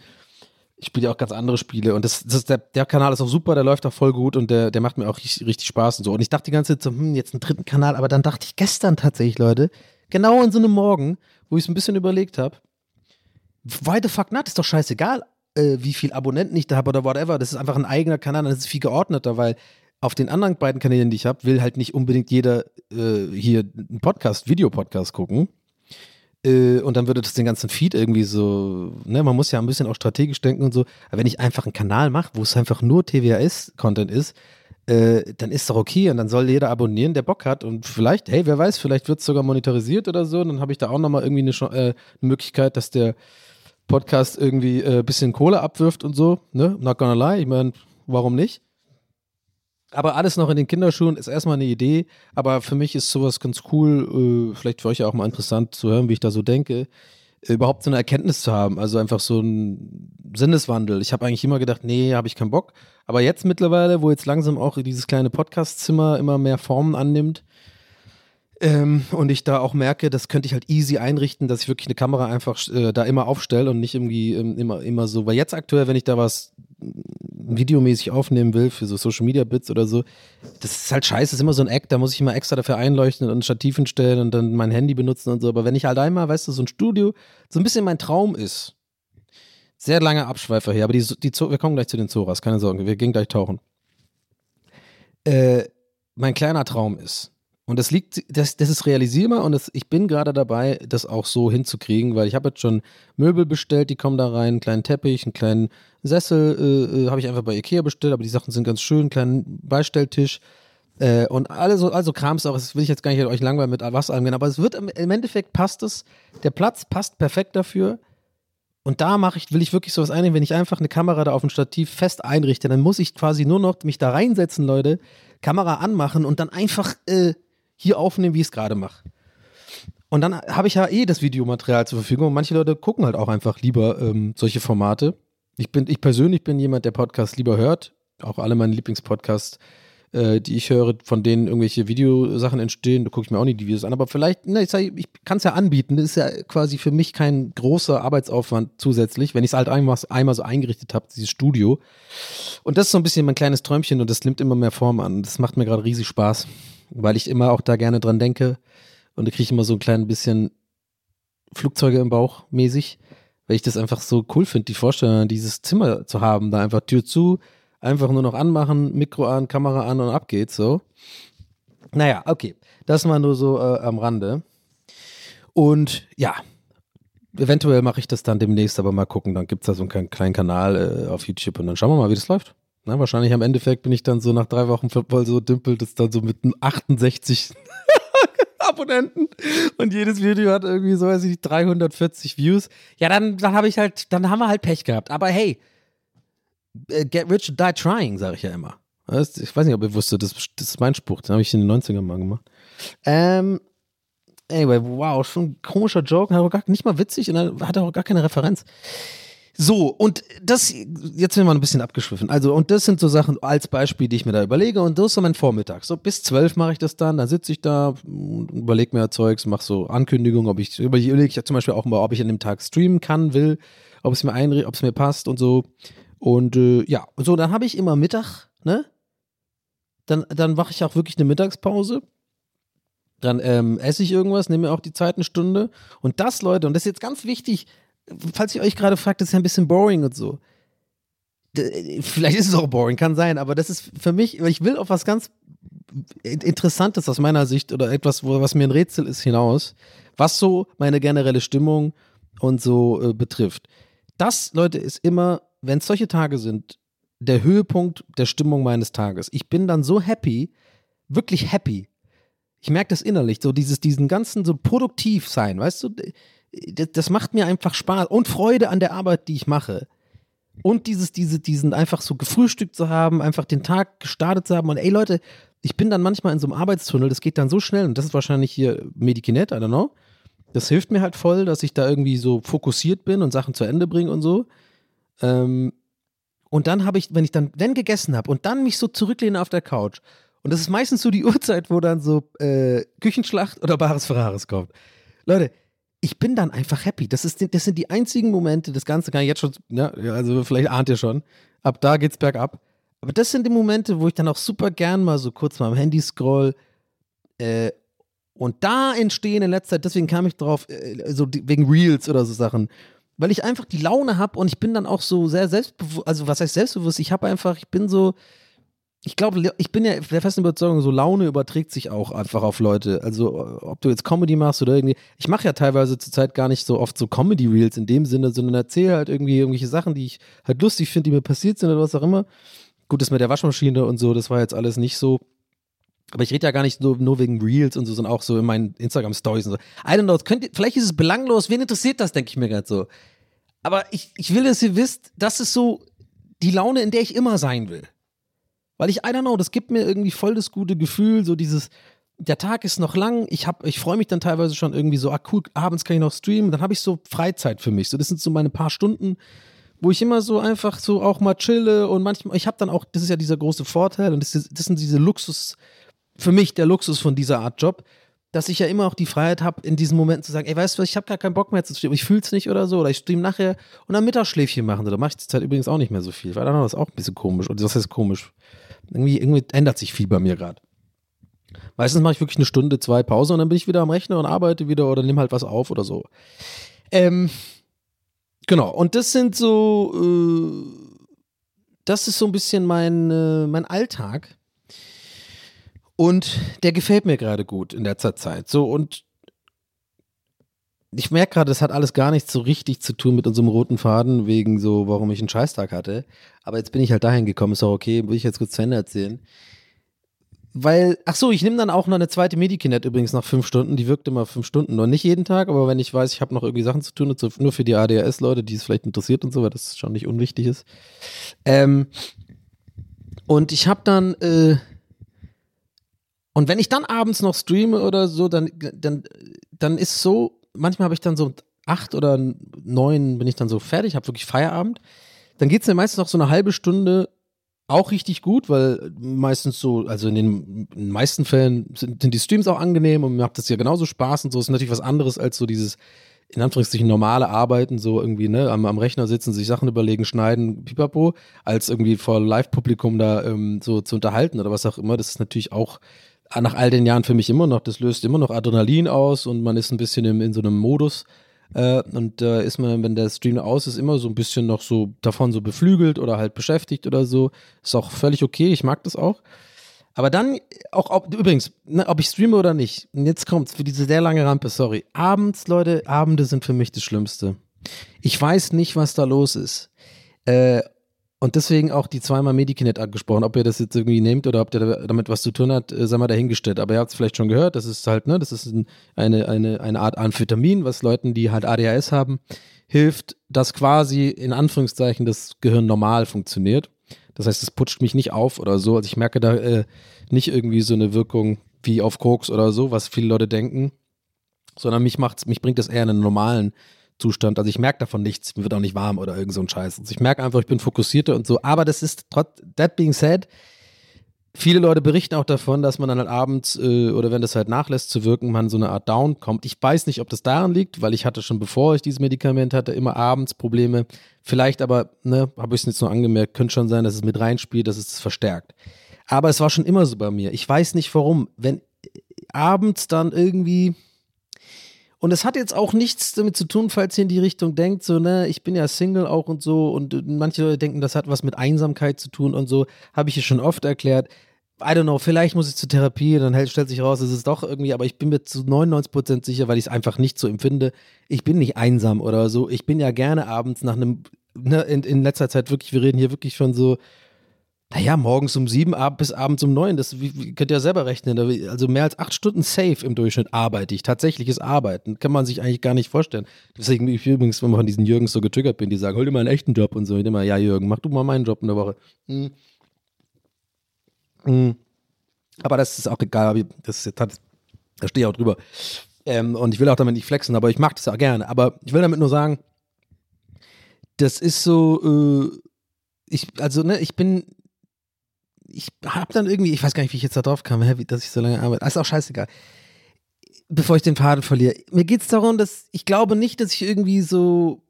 ich spiele ja auch ganz andere Spiele und das, das der, der Kanal ist auch super, der läuft auch voll gut und der, der macht mir auch richtig, richtig Spaß und so. Und ich dachte die ganze Zeit so, hm, jetzt einen dritten Kanal, aber dann dachte ich gestern tatsächlich, Leute, genau in so einem Morgen, wo ich es ein bisschen überlegt habe, why the fuck not, ist doch scheißegal, äh, wie viel Abonnenten ich da habe oder whatever. Das ist einfach ein eigener Kanal, das ist viel geordneter, weil auf den anderen beiden Kanälen, die ich habe, will halt nicht unbedingt jeder äh, hier einen Podcast, Videopodcast gucken. Äh, und dann würde das den ganzen Feed irgendwie so, ne, man muss ja ein bisschen auch strategisch denken und so. Aber wenn ich einfach einen Kanal mache, wo es einfach nur TWAS-Content ist, äh, dann ist doch okay und dann soll jeder abonnieren, der Bock hat und vielleicht, hey, wer weiß, vielleicht wird es sogar monetarisiert oder so und dann habe ich da auch nochmal irgendwie eine, äh, eine Möglichkeit, dass der Podcast irgendwie ein äh, bisschen Kohle abwirft und so, ne, not gonna lie, ich meine, warum nicht? Aber alles noch in den Kinderschuhen ist erstmal eine Idee, aber für mich ist sowas ganz cool, äh, vielleicht für euch auch mal interessant zu hören, wie ich da so denke, äh, überhaupt so eine Erkenntnis zu haben, also einfach so ein Sinneswandel. Ich habe eigentlich immer gedacht, nee, habe ich keinen Bock, aber jetzt mittlerweile, wo jetzt langsam auch dieses kleine Podcastzimmer immer mehr Formen annimmt, ähm, und ich da auch merke, das könnte ich halt easy einrichten, dass ich wirklich eine Kamera einfach äh, da immer aufstelle und nicht irgendwie ähm, immer, immer so. Weil jetzt aktuell, wenn ich da was videomäßig aufnehmen will für so Social Media Bits oder so, das ist halt scheiße, das ist immer so ein Act, da muss ich immer extra dafür einleuchten und ein Stativ hinstellen und dann mein Handy benutzen und so. Aber wenn ich halt einmal, weißt du, so ein Studio, so ein bisschen mein Traum ist, sehr langer Abschweifer hier, aber die, die, wir kommen gleich zu den Zoras, keine Sorge, wir gehen gleich tauchen. Äh, mein kleiner Traum ist, und das liegt, das, das ist realisierbar und das, ich bin gerade dabei, das auch so hinzukriegen, weil ich habe jetzt schon Möbel bestellt, die kommen da rein, einen kleinen Teppich, einen kleinen Sessel, äh, äh, habe ich einfach bei Ikea bestellt, aber die Sachen sind ganz schön, einen kleinen Beistelltisch äh, und alle so, also Krams auch, das will ich jetzt gar nicht euch langweilen mit was angehen, aber es wird im, im Endeffekt passt es, der Platz passt perfekt dafür. Und da mache ich, will ich wirklich sowas einnehmen, wenn ich einfach eine Kamera da auf dem Stativ fest einrichte, dann muss ich quasi nur noch mich da reinsetzen, Leute, Kamera anmachen und dann einfach äh, hier aufnehmen, wie ich es gerade mache. Und dann habe ich ja eh das Videomaterial zur Verfügung und manche Leute gucken halt auch einfach lieber ähm, solche Formate. Ich bin, ich persönlich bin jemand, der Podcasts lieber hört. Auch alle meine Lieblingspodcasts, äh, die ich höre, von denen irgendwelche Videosachen entstehen, da gucke ich mir auch nicht die Videos an. Aber vielleicht, ne, ich, ich kann es ja anbieten. Das ist ja quasi für mich kein großer Arbeitsaufwand zusätzlich, wenn ich es halt einmal, einmal so eingerichtet habe, dieses Studio. Und das ist so ein bisschen mein kleines Träumchen und das nimmt immer mehr Form an. Das macht mir gerade riesig Spaß, weil ich immer auch da gerne dran denke. Und da kriege ich immer so ein klein bisschen Flugzeuge im Bauch mäßig, weil ich das einfach so cool finde, die Vorstellung, dieses Zimmer zu haben, da einfach Tür zu, Einfach nur noch anmachen, Mikro an, Kamera an und ab geht's so. Naja, okay. Das mal nur so äh, am Rande. Und ja, eventuell mache ich das dann demnächst, aber mal gucken. Dann gibt es da so einen kleinen Kanal äh, auf YouTube und dann schauen wir mal, wie das läuft. Na, wahrscheinlich am Endeffekt bin ich dann so nach drei Wochen voll so dümpelt es dann so mit 68 Abonnenten und jedes Video hat irgendwie so, weiß ich nicht, 340 Views. Ja, dann, dann habe ich halt, dann haben wir halt Pech gehabt. Aber hey, äh, get rich or die trying, sage ich ja immer. Ich weiß nicht, ob ihr wusstet, das, das ist mein Spruch, den habe ich in den 90ern mal gemacht. Ähm, anyway, wow, schon ein komischer Joke, hat auch gar, nicht mal witzig und hat auch gar keine Referenz. So, und das, jetzt sind wir mal ein bisschen abgeschwiffen. Also, und das sind so Sachen als Beispiel, die ich mir da überlege. Und das ist so mein Vormittag. So bis zwölf mache ich das dann. Dann sitze ich da, überlege mir Zeugs, mache so Ankündigungen, ob ich, überlege ich zum Beispiel auch mal, ob ich an dem Tag streamen kann, will, ob es mir einre, ob es mir passt und so. Und äh, ja, so, dann habe ich immer Mittag, ne? Dann, dann mache ich auch wirklich eine Mittagspause. Dann ähm, esse ich irgendwas, nehme mir auch die Zeit eine Stunde. Und das, Leute, und das ist jetzt ganz wichtig, falls ihr euch gerade fragt, das ist ja ein bisschen boring und so. Vielleicht ist es auch boring, kann sein, aber das ist für mich, ich will auf was ganz Interessantes aus meiner Sicht oder etwas, was mir ein Rätsel ist, hinaus, was so meine generelle Stimmung und so äh, betrifft. Das, Leute, ist immer, wenn es solche Tage sind, der Höhepunkt der Stimmung meines Tages. Ich bin dann so happy, wirklich happy. Ich merke das innerlich, so dieses, diesen ganzen so produktiv sein, weißt du? Das, das macht mir einfach Spaß und Freude an der Arbeit, die ich mache. Und dieses, diese, diesen einfach so gefrühstückt zu haben, einfach den Tag gestartet zu haben. Und ey Leute, ich bin dann manchmal in so einem Arbeitstunnel, das geht dann so schnell und das ist wahrscheinlich hier Medikinet, I don't know. Das hilft mir halt voll, dass ich da irgendwie so fokussiert bin und Sachen zu Ende bringe und so. Ähm, und dann habe ich, wenn ich dann, wenn gegessen habe und dann mich so zurücklehne auf der Couch, und das ist meistens so die Uhrzeit, wo dann so äh, Küchenschlacht oder Bares Ferraris kommt. Leute, ich bin dann einfach happy. Das, ist, das sind die einzigen Momente, das Ganze kann ich jetzt schon, ja, also vielleicht ahnt ihr schon, ab da geht's bergab. Aber das sind die Momente, wo ich dann auch super gern mal so kurz mal am Handy scroll. Äh, und da entstehen in letzter Zeit, deswegen kam ich drauf, äh, so die, wegen Reels oder so Sachen, weil ich einfach die Laune habe und ich bin dann auch so sehr selbstbewusst, also was heißt selbstbewusst, ich habe einfach, ich bin so, ich glaube, ich bin ja der festen Überzeugung, so Laune überträgt sich auch einfach auf Leute. Also, ob du jetzt Comedy machst oder irgendwie. Ich mache ja teilweise zurzeit gar nicht so oft so Comedy-Reels in dem Sinne, sondern erzähle halt irgendwie irgendwelche Sachen, die ich halt lustig finde, die mir passiert sind oder was auch immer. Gut, das mit der Waschmaschine und so, das war jetzt alles nicht so. Aber ich rede ja gar nicht nur, nur wegen Reels und so, sondern auch so in meinen Instagram-Stories und so. I don't know, könnt vielleicht ist es belanglos, wen interessiert das, denke ich mir gerade so. Aber ich, ich will, dass ihr wisst, das ist so die Laune, in der ich immer sein will. Weil ich, I don't know, das gibt mir irgendwie voll das gute Gefühl, so dieses, der Tag ist noch lang, ich, ich freue mich dann teilweise schon irgendwie so, ah cool, abends kann ich noch streamen, dann habe ich so Freizeit für mich. So, das sind so meine paar Stunden, wo ich immer so einfach so auch mal chille und manchmal, ich habe dann auch, das ist ja dieser große Vorteil und das, ist, das sind diese Luxus, für mich der Luxus von dieser Art Job, dass ich ja immer auch die Freiheit habe, in diesen Momenten zu sagen, ey, weißt du was, ich habe gar keinen Bock mehr zu streamen, ich fühle es nicht oder so, oder ich stream nachher und am Mittagsschläfchen machen. Da mache ich die Zeit übrigens auch nicht mehr so viel, weil dann ist auch ein bisschen komisch. Und das heißt komisch. Irgendwie, irgendwie ändert sich viel bei mir gerade. Meistens mache ich wirklich eine Stunde, zwei Pause und dann bin ich wieder am Rechner und arbeite wieder oder nehme halt was auf oder so. Ähm, genau, und das sind so, äh, das ist so ein bisschen mein, äh, mein Alltag. Und der gefällt mir gerade gut in letzter Zeit. So, und ich merke gerade, das hat alles gar nichts so richtig zu tun mit unserem roten Faden, wegen so, warum ich einen Scheißtag hatte. Aber jetzt bin ich halt dahin gekommen, ist auch okay, will ich jetzt kurz zu Ende erzählen. Weil, ach so, ich nehme dann auch noch eine zweite Medikinet übrigens nach fünf Stunden. Die wirkt immer fünf Stunden. Noch nicht jeden Tag, aber wenn ich weiß, ich habe noch irgendwie Sachen zu tun, nur für die ADHS-Leute, die es vielleicht interessiert und so, weil das schon nicht unwichtig ist. Ähm, und ich habe dann, äh, und wenn ich dann abends noch streame oder so, dann, dann, dann ist so, manchmal habe ich dann so acht oder neun bin ich dann so fertig, habe wirklich Feierabend. Dann geht es mir meistens noch so eine halbe Stunde auch richtig gut, weil meistens so, also in den, in den meisten Fällen sind, sind, die Streams auch angenehm und mir macht das ja genauso Spaß und so. Ist natürlich was anderes als so dieses, in Anführungszeichen, normale Arbeiten, so irgendwie, ne, am, am Rechner sitzen, sich Sachen überlegen, schneiden, pipapo, als irgendwie vor Live-Publikum da ähm, so zu unterhalten oder was auch immer. Das ist natürlich auch nach all den Jahren für mich immer noch, das löst immer noch Adrenalin aus und man ist ein bisschen im, in so einem Modus. Äh, und da äh, ist man, wenn der Stream aus ist, immer so ein bisschen noch so davon so beflügelt oder halt beschäftigt oder so. Ist auch völlig okay, ich mag das auch. Aber dann, auch, auch übrigens, ne, ob ich streame oder nicht, jetzt kommt's für diese sehr lange Rampe, sorry. Abends, Leute, Abende sind für mich das Schlimmste. Ich weiß nicht, was da los ist. Äh, und deswegen auch die zweimal Medikinet angesprochen. Ob ihr das jetzt irgendwie nehmt oder ob der damit was zu tun hat, äh, sei mal dahingestellt. Aber ihr habt es vielleicht schon gehört, das ist halt, ne, das ist ein, eine, eine, eine Art Amphetamin, was Leuten, die halt ADHS haben, hilft, dass quasi in Anführungszeichen das Gehirn normal funktioniert. Das heißt, es putscht mich nicht auf oder so. Also ich merke da äh, nicht irgendwie so eine Wirkung wie auf Koks oder so, was viele Leute denken, sondern mich macht's, mich bringt das eher in einen normalen Zustand. Also ich merke davon nichts, mir wird auch nicht warm oder irgend so ein Scheiß. Also ich merke einfach, ich bin fokussierter und so. Aber das ist trotz, that being said, viele Leute berichten auch davon, dass man dann halt abends äh, oder wenn das halt nachlässt zu wirken, man so eine Art Down kommt. Ich weiß nicht, ob das daran liegt, weil ich hatte schon bevor ich dieses Medikament hatte, immer abends Probleme. Vielleicht aber, ne, habe ich es jetzt nur angemerkt, könnte schon sein, dass es mit reinspielt, dass es verstärkt. Aber es war schon immer so bei mir. Ich weiß nicht warum. Wenn abends dann irgendwie, und es hat jetzt auch nichts damit zu tun, falls ihr in die Richtung denkt, so, ne, ich bin ja Single auch und so und manche Leute denken, das hat was mit Einsamkeit zu tun und so, habe ich ja schon oft erklärt. I don't know, vielleicht muss ich zur Therapie, dann stellt sich raus, es ist doch irgendwie, aber ich bin mir zu 99% sicher, weil ich es einfach nicht so empfinde. Ich bin nicht einsam oder so. Ich bin ja gerne abends nach einem, ne, in, in letzter Zeit wirklich, wir reden hier wirklich von so naja, morgens um sieben ab, bis abends um neun, das könnt ihr ja selber rechnen. Also mehr als acht Stunden safe im Durchschnitt arbeite ich. Tatsächliches Arbeiten. Kann man sich eigentlich gar nicht vorstellen. Deswegen ich übrigens, wenn man von diesen Jürgens so getriggert bin, die sagen, hol dir mal einen echten Job und so. Ich immer, ja, Jürgen, mach du mal meinen Job in der Woche. Hm. Hm. Aber das ist auch egal, das ist, da stehe ich auch drüber. Ähm, und ich will auch damit nicht flexen, aber ich mag das auch gerne. Aber ich will damit nur sagen, das ist so, äh, ich, also, ne, ich bin ich habe dann irgendwie, ich weiß gar nicht, wie ich jetzt da drauf kam, dass ich so lange arbeite. Ist auch scheißegal. Bevor ich den Faden verliere. Mir geht es darum, dass ich glaube nicht, dass ich irgendwie so.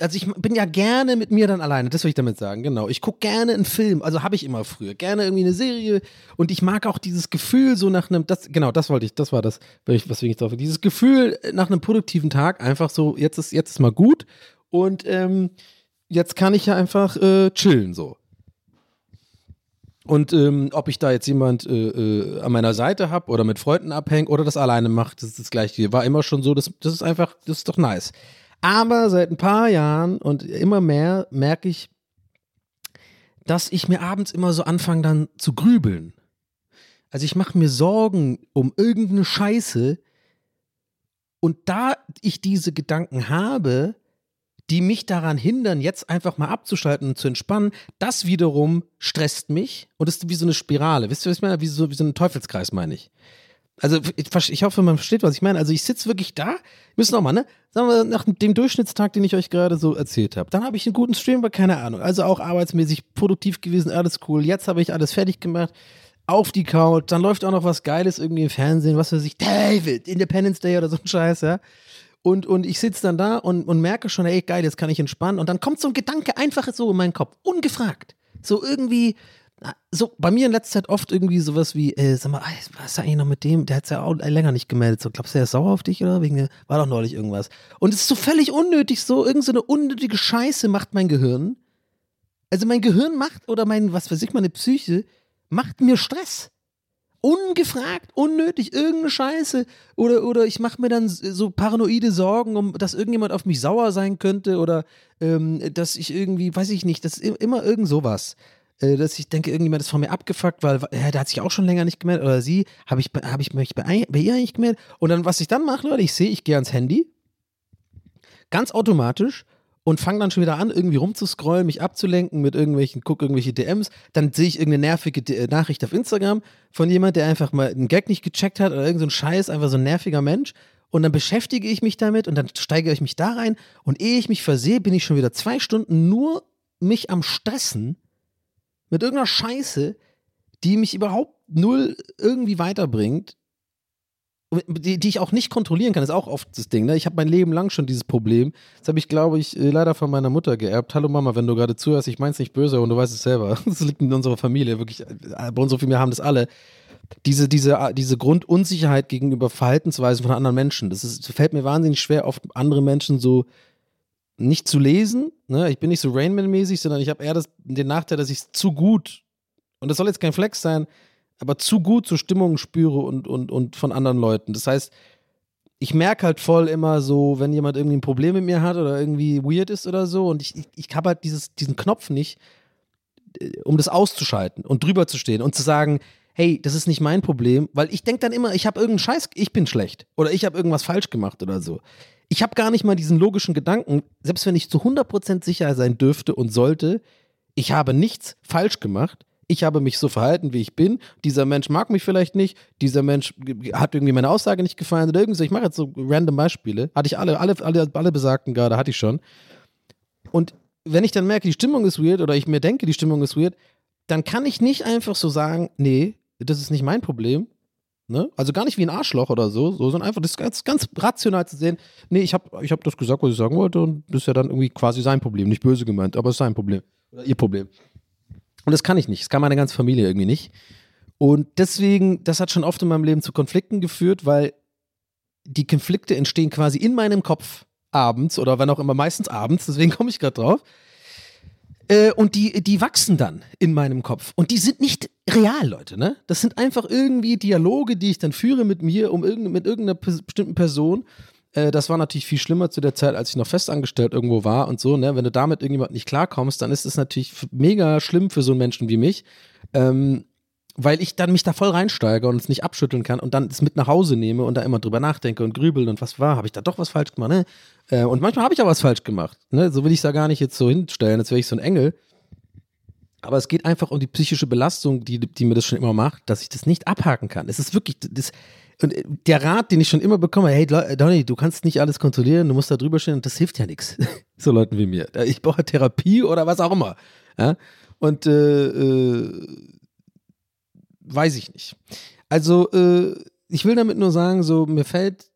Also ich bin ja gerne mit mir dann alleine, das will ich damit sagen, genau. Ich gucke gerne einen Film, also habe ich immer früher, gerne irgendwie eine Serie und ich mag auch dieses Gefühl so nach einem, das, genau, das wollte ich, das war das, weswegen ich drauf Dieses Gefühl nach einem produktiven Tag, einfach so, jetzt ist, jetzt ist mal gut und ähm, jetzt kann ich ja einfach äh, chillen so. Und ähm, ob ich da jetzt jemand äh, äh, an meiner Seite habe oder mit Freunden abhängt oder das alleine macht, das ist das gleiche. War immer schon so, das, das ist einfach, das ist doch nice. Aber seit ein paar Jahren und immer mehr merke ich, dass ich mir abends immer so anfange dann zu grübeln. Also ich mache mir Sorgen um irgendeine Scheiße und da ich diese Gedanken habe, die mich daran hindern, jetzt einfach mal abzuschalten und zu entspannen, das wiederum stresst mich und ist wie so eine Spirale. Wisst ihr, was ich meine? Wie so, wie so ein Teufelskreis, meine ich. Also ich, ich, hoffe, man versteht, was ich meine. Also ich sitze wirklich da, müssen noch mal, ne? Sagen wir, nach dem Durchschnittstag, den ich euch gerade so erzählt habe, dann habe ich einen guten Stream, aber keine Ahnung. Also auch arbeitsmäßig produktiv gewesen, alles cool. Jetzt habe ich alles fertig gemacht. Auf die Couch, dann läuft auch noch was Geiles irgendwie im Fernsehen, was weiß ich, David, Independence Day oder so ein Scheiß, ja. Und, und ich sitze dann da und, und merke schon, ey, geil, jetzt kann ich entspannen. Und dann kommt so ein Gedanke einfach so in meinen Kopf, ungefragt. So irgendwie, so bei mir in letzter Zeit oft irgendwie sowas wie, äh, sag mal, was ist eigentlich noch mit dem? Der hat es ja auch länger nicht gemeldet. So, glaubst du, er ist sauer auf dich oder? Wegen, war doch neulich irgendwas. Und es ist so völlig unnötig, so, irgend so unnötige Scheiße macht mein Gehirn. Also mein Gehirn macht, oder mein, was weiß ich, meine Psyche, macht mir Stress ungefragt, unnötig, irgendeine Scheiße. Oder, oder ich mache mir dann so paranoide Sorgen, um, dass irgendjemand auf mich sauer sein könnte oder ähm, dass ich irgendwie, weiß ich nicht, das ist immer irgend sowas. Äh, dass ich denke, irgendjemand ist von mir abgefuckt, weil ja, der hat sich auch schon länger nicht gemeldet oder sie, habe ich, hab ich mich bei, bei ihr eigentlich gemeldet. Und dann, was ich dann mache, Leute, ich sehe, ich gehe ans Handy, ganz automatisch und fange dann schon wieder an, irgendwie rumzuscrollen, mich abzulenken mit irgendwelchen, guck irgendwelche DMs. Dann sehe ich irgendeine nervige äh, Nachricht auf Instagram von jemand, der einfach mal einen Gag nicht gecheckt hat oder irgendein so Scheiß, einfach so ein nerviger Mensch. Und dann beschäftige ich mich damit und dann steigere ich mich da rein. Und ehe ich mich versehe, bin ich schon wieder zwei Stunden nur mich am Stressen mit irgendeiner Scheiße, die mich überhaupt null irgendwie weiterbringt die, die ich auch nicht kontrollieren kann, ist auch oft das Ding. Ne? Ich habe mein Leben lang schon dieses Problem. Das habe ich, glaube ich, äh, leider von meiner Mutter geerbt. Hallo Mama, wenn du gerade zuhörst, ich meine es nicht böse und du weißt es selber. Das liegt in unserer Familie, wirklich. Äh, bei unserer Familie haben das alle. diese, diese, diese Grundunsicherheit gegenüber Verhaltensweisen von anderen Menschen. Das, ist, fällt mir wahnsinnig schwer, oft andere Menschen so nicht zu lesen. Ne? Ich bin nicht so Rainman-mäßig, sondern ich habe eher das, den Nachteil, dass ich es zu gut, und das soll jetzt kein Flex sein, aber zu gut so Stimmungen spüre und, und, und von anderen Leuten. Das heißt, ich merke halt voll immer so, wenn jemand irgendwie ein Problem mit mir hat oder irgendwie weird ist oder so und ich, ich, ich habe halt dieses, diesen Knopf nicht, äh, um das auszuschalten und drüber zu stehen und zu sagen, hey, das ist nicht mein Problem, weil ich denke dann immer, ich habe irgendeinen Scheiß, ich bin schlecht oder ich habe irgendwas falsch gemacht oder so. Ich habe gar nicht mal diesen logischen Gedanken, selbst wenn ich zu 100% sicher sein dürfte und sollte, ich habe nichts falsch gemacht. Ich habe mich so verhalten, wie ich bin. Dieser Mensch mag mich vielleicht nicht. Dieser Mensch hat irgendwie meine Aussage nicht gefallen oder irgendwie. Ich mache jetzt so random Beispiele. Hatte ich alle, alle, alle, alle besagten gerade, hatte ich schon. Und wenn ich dann merke, die Stimmung ist weird oder ich mir denke, die Stimmung ist weird, dann kann ich nicht einfach so sagen, nee, das ist nicht mein Problem. Ne? Also gar nicht wie ein Arschloch oder so, so sondern einfach das ganz, ganz rational zu sehen, nee, ich habe ich hab das gesagt, was ich sagen wollte und das ist ja dann irgendwie quasi sein Problem. Nicht böse gemeint, aber es ist sein Problem. Oder ihr Problem. Und das kann ich nicht. Das kann meine ganze Familie irgendwie nicht. Und deswegen, das hat schon oft in meinem Leben zu Konflikten geführt, weil die Konflikte entstehen quasi in meinem Kopf abends oder wann auch immer, meistens abends, deswegen komme ich gerade drauf. Äh, und die, die wachsen dann in meinem Kopf. Und die sind nicht real, Leute, ne? Das sind einfach irgendwie Dialoge, die ich dann führe mit mir, um irgende, mit irgendeiner bestimmten Person. Äh, das war natürlich viel schlimmer zu der Zeit, als ich noch festangestellt irgendwo war und so, ne? Wenn du damit irgendjemand nicht klarkommst, dann ist es natürlich mega schlimm für so einen Menschen wie mich. Ähm, weil ich dann mich da voll reinsteige und es nicht abschütteln kann und dann es mit nach Hause nehme und da immer drüber nachdenke und grübeln und was war, habe ich da doch was falsch gemacht, ne? Äh, und manchmal habe ich auch was falsch gemacht, ne? So will ich es da gar nicht jetzt so hinstellen, als wäre ich so ein Engel. Aber es geht einfach um die psychische Belastung, die, die mir das schon immer macht, dass ich das nicht abhaken kann. Es ist wirklich, das, und der Rat, den ich schon immer bekomme, hey Donny, du kannst nicht alles kontrollieren, du musst da drüber stehen und das hilft ja nichts. so Leuten wie mir. Ich brauche Therapie oder was auch immer. Ja? Und äh, äh, weiß ich nicht. Also, äh, ich will damit nur sagen, so, mir fällt,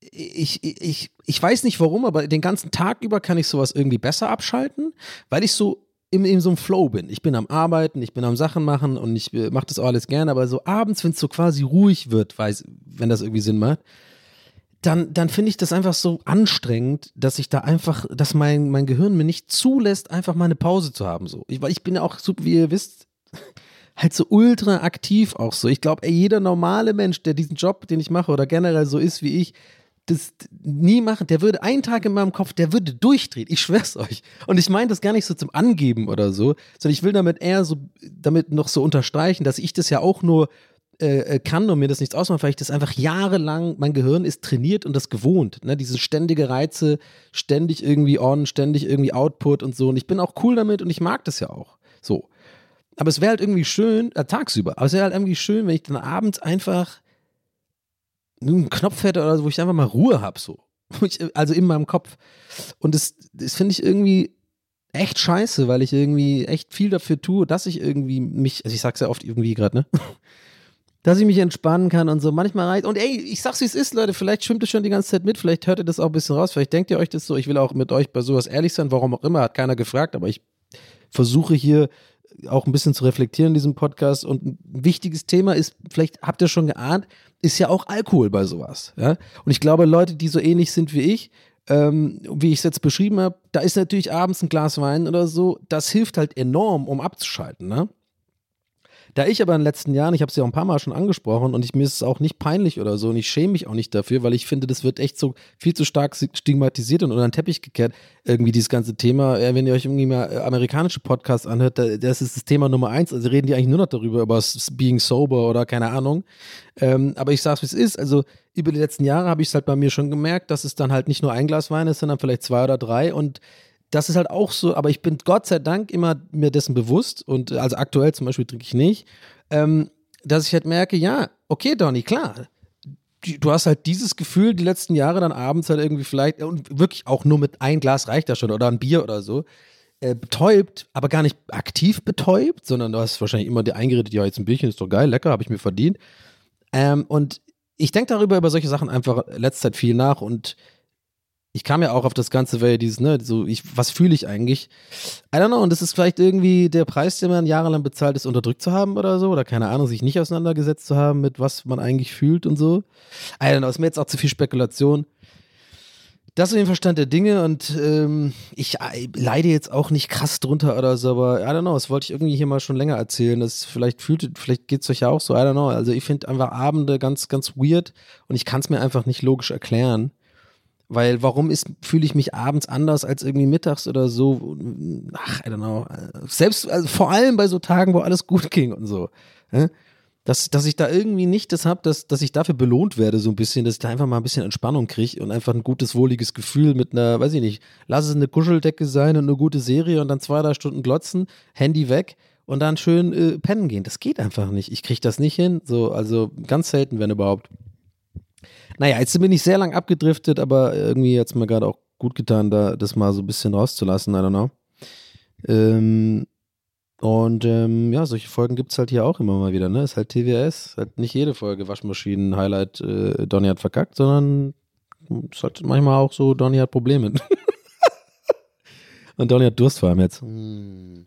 ich, ich, ich weiß nicht warum, aber den ganzen Tag über kann ich sowas irgendwie besser abschalten, weil ich so in, in so einem Flow bin. Ich bin am Arbeiten, ich bin am Sachen machen und ich äh, mache das auch alles gerne, aber so abends, wenn es so quasi ruhig wird, weiß, wenn das irgendwie Sinn macht, dann, dann finde ich das einfach so anstrengend, dass ich da einfach, dass mein, mein Gehirn mir nicht zulässt, einfach mal eine Pause zu haben. So. Ich, weil ich bin ja auch, wie ihr wisst, halt so ultra aktiv auch so. Ich glaube, jeder normale Mensch, der diesen Job, den ich mache oder generell so ist wie ich, das nie machen, der würde einen Tag in meinem Kopf, der würde durchdrehen. Ich schwör's euch. Und ich meine das gar nicht so zum Angeben oder so, sondern ich will damit eher so, damit noch so unterstreichen, dass ich das ja auch nur äh, äh kann und mir das nichts ausmacht, weil ich das einfach jahrelang, mein Gehirn ist trainiert und das gewohnt. Ne? Diese ständige Reize, ständig irgendwie on, ständig irgendwie Output und so. Und ich bin auch cool damit und ich mag das ja auch. So. Aber es wäre halt irgendwie schön, äh, tagsüber, aber es wäre halt irgendwie schön, wenn ich dann abends einfach einen Knopf hätte oder so, wo ich einfach mal Ruhe habe, so. also in meinem Kopf. Und das, das finde ich irgendwie echt scheiße, weil ich irgendwie echt viel dafür tue, dass ich irgendwie mich, also ich sag's ja oft irgendwie gerade, ne? dass ich mich entspannen kann und so. Manchmal reicht. Und ey, ich sag's wie es ist, Leute. Vielleicht schwimmt es schon die ganze Zeit mit. Vielleicht hört ihr das auch ein bisschen raus. Vielleicht denkt ihr euch das so. Ich will auch mit euch bei sowas ehrlich sein. Warum auch immer, hat keiner gefragt. Aber ich versuche hier auch ein bisschen zu reflektieren in diesem Podcast. Und ein wichtiges Thema ist, vielleicht habt ihr schon geahnt, ist ja auch Alkohol bei sowas. Ja? Und ich glaube, Leute, die so ähnlich sind wie ich, ähm, wie ich es jetzt beschrieben habe, da ist natürlich abends ein Glas Wein oder so, das hilft halt enorm, um abzuschalten. Ne? Da ich aber in den letzten Jahren, ich habe es ja auch ein paar Mal schon angesprochen und ich, mir ist es auch nicht peinlich oder so und ich schäme mich auch nicht dafür, weil ich finde, das wird echt so viel zu stark stigmatisiert und unter den Teppich gekehrt, irgendwie dieses ganze Thema. Wenn ihr euch irgendwie mal äh, amerikanische Podcasts anhört, da, das ist das Thema Nummer eins, also reden die eigentlich nur noch darüber, über Being Sober oder keine Ahnung. Ähm, aber ich sag's, wie es ist, also über die letzten Jahre habe ich es halt bei mir schon gemerkt, dass es dann halt nicht nur ein Glas Wein ist, sondern vielleicht zwei oder drei und das ist halt auch so, aber ich bin Gott sei Dank immer mir dessen bewusst und also aktuell zum Beispiel trinke ich nicht, ähm, dass ich halt merke, ja, okay, Donny, klar, du hast halt dieses Gefühl die letzten Jahre dann abends halt irgendwie vielleicht und wirklich auch nur mit ein Glas reicht das schon oder ein Bier oder so, äh, betäubt, aber gar nicht aktiv betäubt, sondern du hast wahrscheinlich immer dir eingeredet, ja, jetzt ein Bierchen ist doch geil, lecker, habe ich mir verdient. Ähm, und ich denke darüber, über solche Sachen einfach letzte Zeit viel nach und ich kam ja auch auf das Ganze, weil dieses, ne, so, ich, was fühle ich eigentlich? I don't know, und das ist vielleicht irgendwie der Preis, den man jahrelang bezahlt ist, unterdrückt zu haben oder so, oder keine Ahnung, sich nicht auseinandergesetzt zu haben mit was man eigentlich fühlt und so. I don't know, ist mir jetzt auch zu viel Spekulation. Das ist den Verstand der Dinge und ähm, ich äh, leide jetzt auch nicht krass drunter oder so, aber I don't know, das wollte ich irgendwie hier mal schon länger erzählen. Das vielleicht fühlt, vielleicht geht es euch ja auch so, I don't know. Also ich finde einfach Abende ganz, ganz weird und ich kann es mir einfach nicht logisch erklären. Weil warum ist, fühle ich mich abends anders als irgendwie mittags oder so? Ach, I don't know. Selbst, also vor allem bei so Tagen, wo alles gut ging und so. Dass, dass ich da irgendwie nicht das habe, dass, dass ich dafür belohnt werde, so ein bisschen, dass ich da einfach mal ein bisschen Entspannung kriege und einfach ein gutes, wohliges Gefühl mit einer, weiß ich nicht, lass es eine Kuscheldecke sein und eine gute Serie und dann zwei, drei Stunden glotzen, Handy weg und dann schön äh, pennen gehen. Das geht einfach nicht. Ich kriege das nicht hin. So, also ganz selten, wenn überhaupt. Naja, jetzt bin ich sehr lang abgedriftet, aber irgendwie hat es mir gerade auch gut getan, da das mal so ein bisschen rauszulassen, I don't know. Ähm, und ähm, ja, solche Folgen gibt es halt hier auch immer mal wieder, ne? Ist halt TWS, halt nicht jede Folge Waschmaschinen, Highlight, äh, Donny hat verkackt, sondern ist halt manchmal auch so, Donny hat Probleme. Und Donny hat Durst vor allem jetzt. Hm.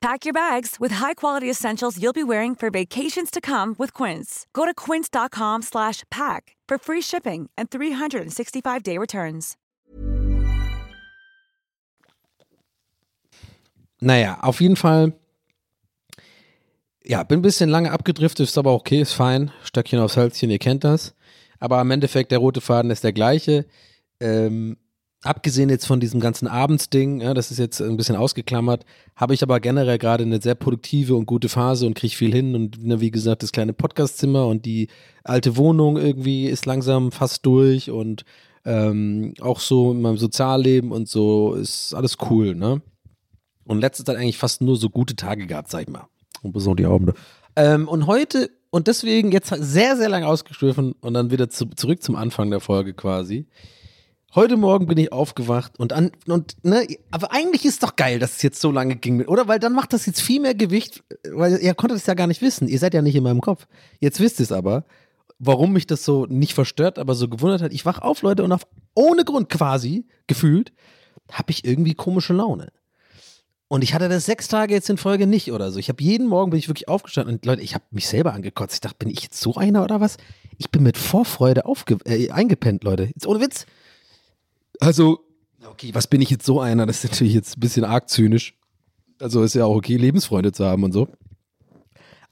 Pack your bags with high-quality essentials you'll be wearing for vacations to come with Quince. Go to quince.com slash pack for free shipping and 365-day returns. Naja, auf jeden Fall. Ja, bin ein bisschen lange abgedriftet, ist aber okay, ist fein. Stöckchen aufs Hölzchen, ihr kennt das. Aber im Endeffekt, der rote Faden ist der gleiche. Ähm, abgesehen jetzt von diesem ganzen Abendsding, ja, das ist jetzt ein bisschen ausgeklammert, habe ich aber generell gerade eine sehr produktive und gute Phase und kriege viel hin. Und ne, wie gesagt, das kleine Podcastzimmer und die alte Wohnung irgendwie ist langsam fast durch und ähm, auch so in meinem Sozialleben und so ist alles cool, ne? Und letzte Zeit eigentlich fast nur so gute Tage gehabt, sag ich mal. Und besonders die Abende. Ähm, und heute, und deswegen jetzt sehr, sehr lange ausgeschliffen und dann wieder zu, zurück zum Anfang der Folge quasi. Heute Morgen bin ich aufgewacht und an, und, ne, aber eigentlich ist doch geil, dass es jetzt so lange ging, oder? Weil dann macht das jetzt viel mehr Gewicht, weil ihr konntet es ja gar nicht wissen. Ihr seid ja nicht in meinem Kopf. Jetzt wisst ihr es aber, warum mich das so nicht verstört, aber so gewundert hat. Ich wach auf, Leute, und auf, ohne Grund quasi, gefühlt, habe ich irgendwie komische Laune. Und ich hatte das sechs Tage jetzt in Folge nicht oder so. Ich habe jeden Morgen bin ich wirklich aufgestanden und Leute, ich habe mich selber angekotzt. Ich dachte, bin ich jetzt so einer oder was? Ich bin mit Vorfreude aufge äh, eingepennt, Leute. Jetzt ohne Witz. Also, okay, was bin ich jetzt so einer? Das ist natürlich jetzt ein bisschen arg zynisch. Also ist ja auch okay, Lebensfreunde zu haben und so.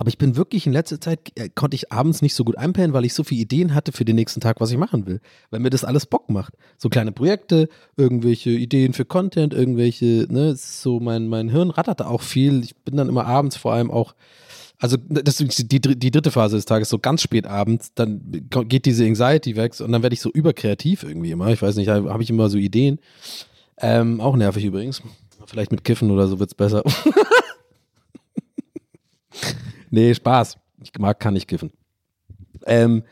Aber ich bin wirklich in letzter Zeit, äh, konnte ich abends nicht so gut einpennen, weil ich so viele Ideen hatte für den nächsten Tag, was ich machen will. Weil mir das alles Bock macht. So kleine Projekte, irgendwelche Ideen für Content, irgendwelche, ne, so mein, mein Hirn rattert da auch viel. Ich bin dann immer abends vor allem auch, also das ist die, die dritte Phase des Tages, so ganz spät abends, dann geht diese Anxiety weg und dann werde ich so überkreativ irgendwie immer. Ich weiß nicht, habe ich immer so Ideen. Ähm, auch nervig übrigens. Vielleicht mit Kiffen oder so wird es besser. nee, Spaß. Ich mag, kann nicht kiffen. Ähm,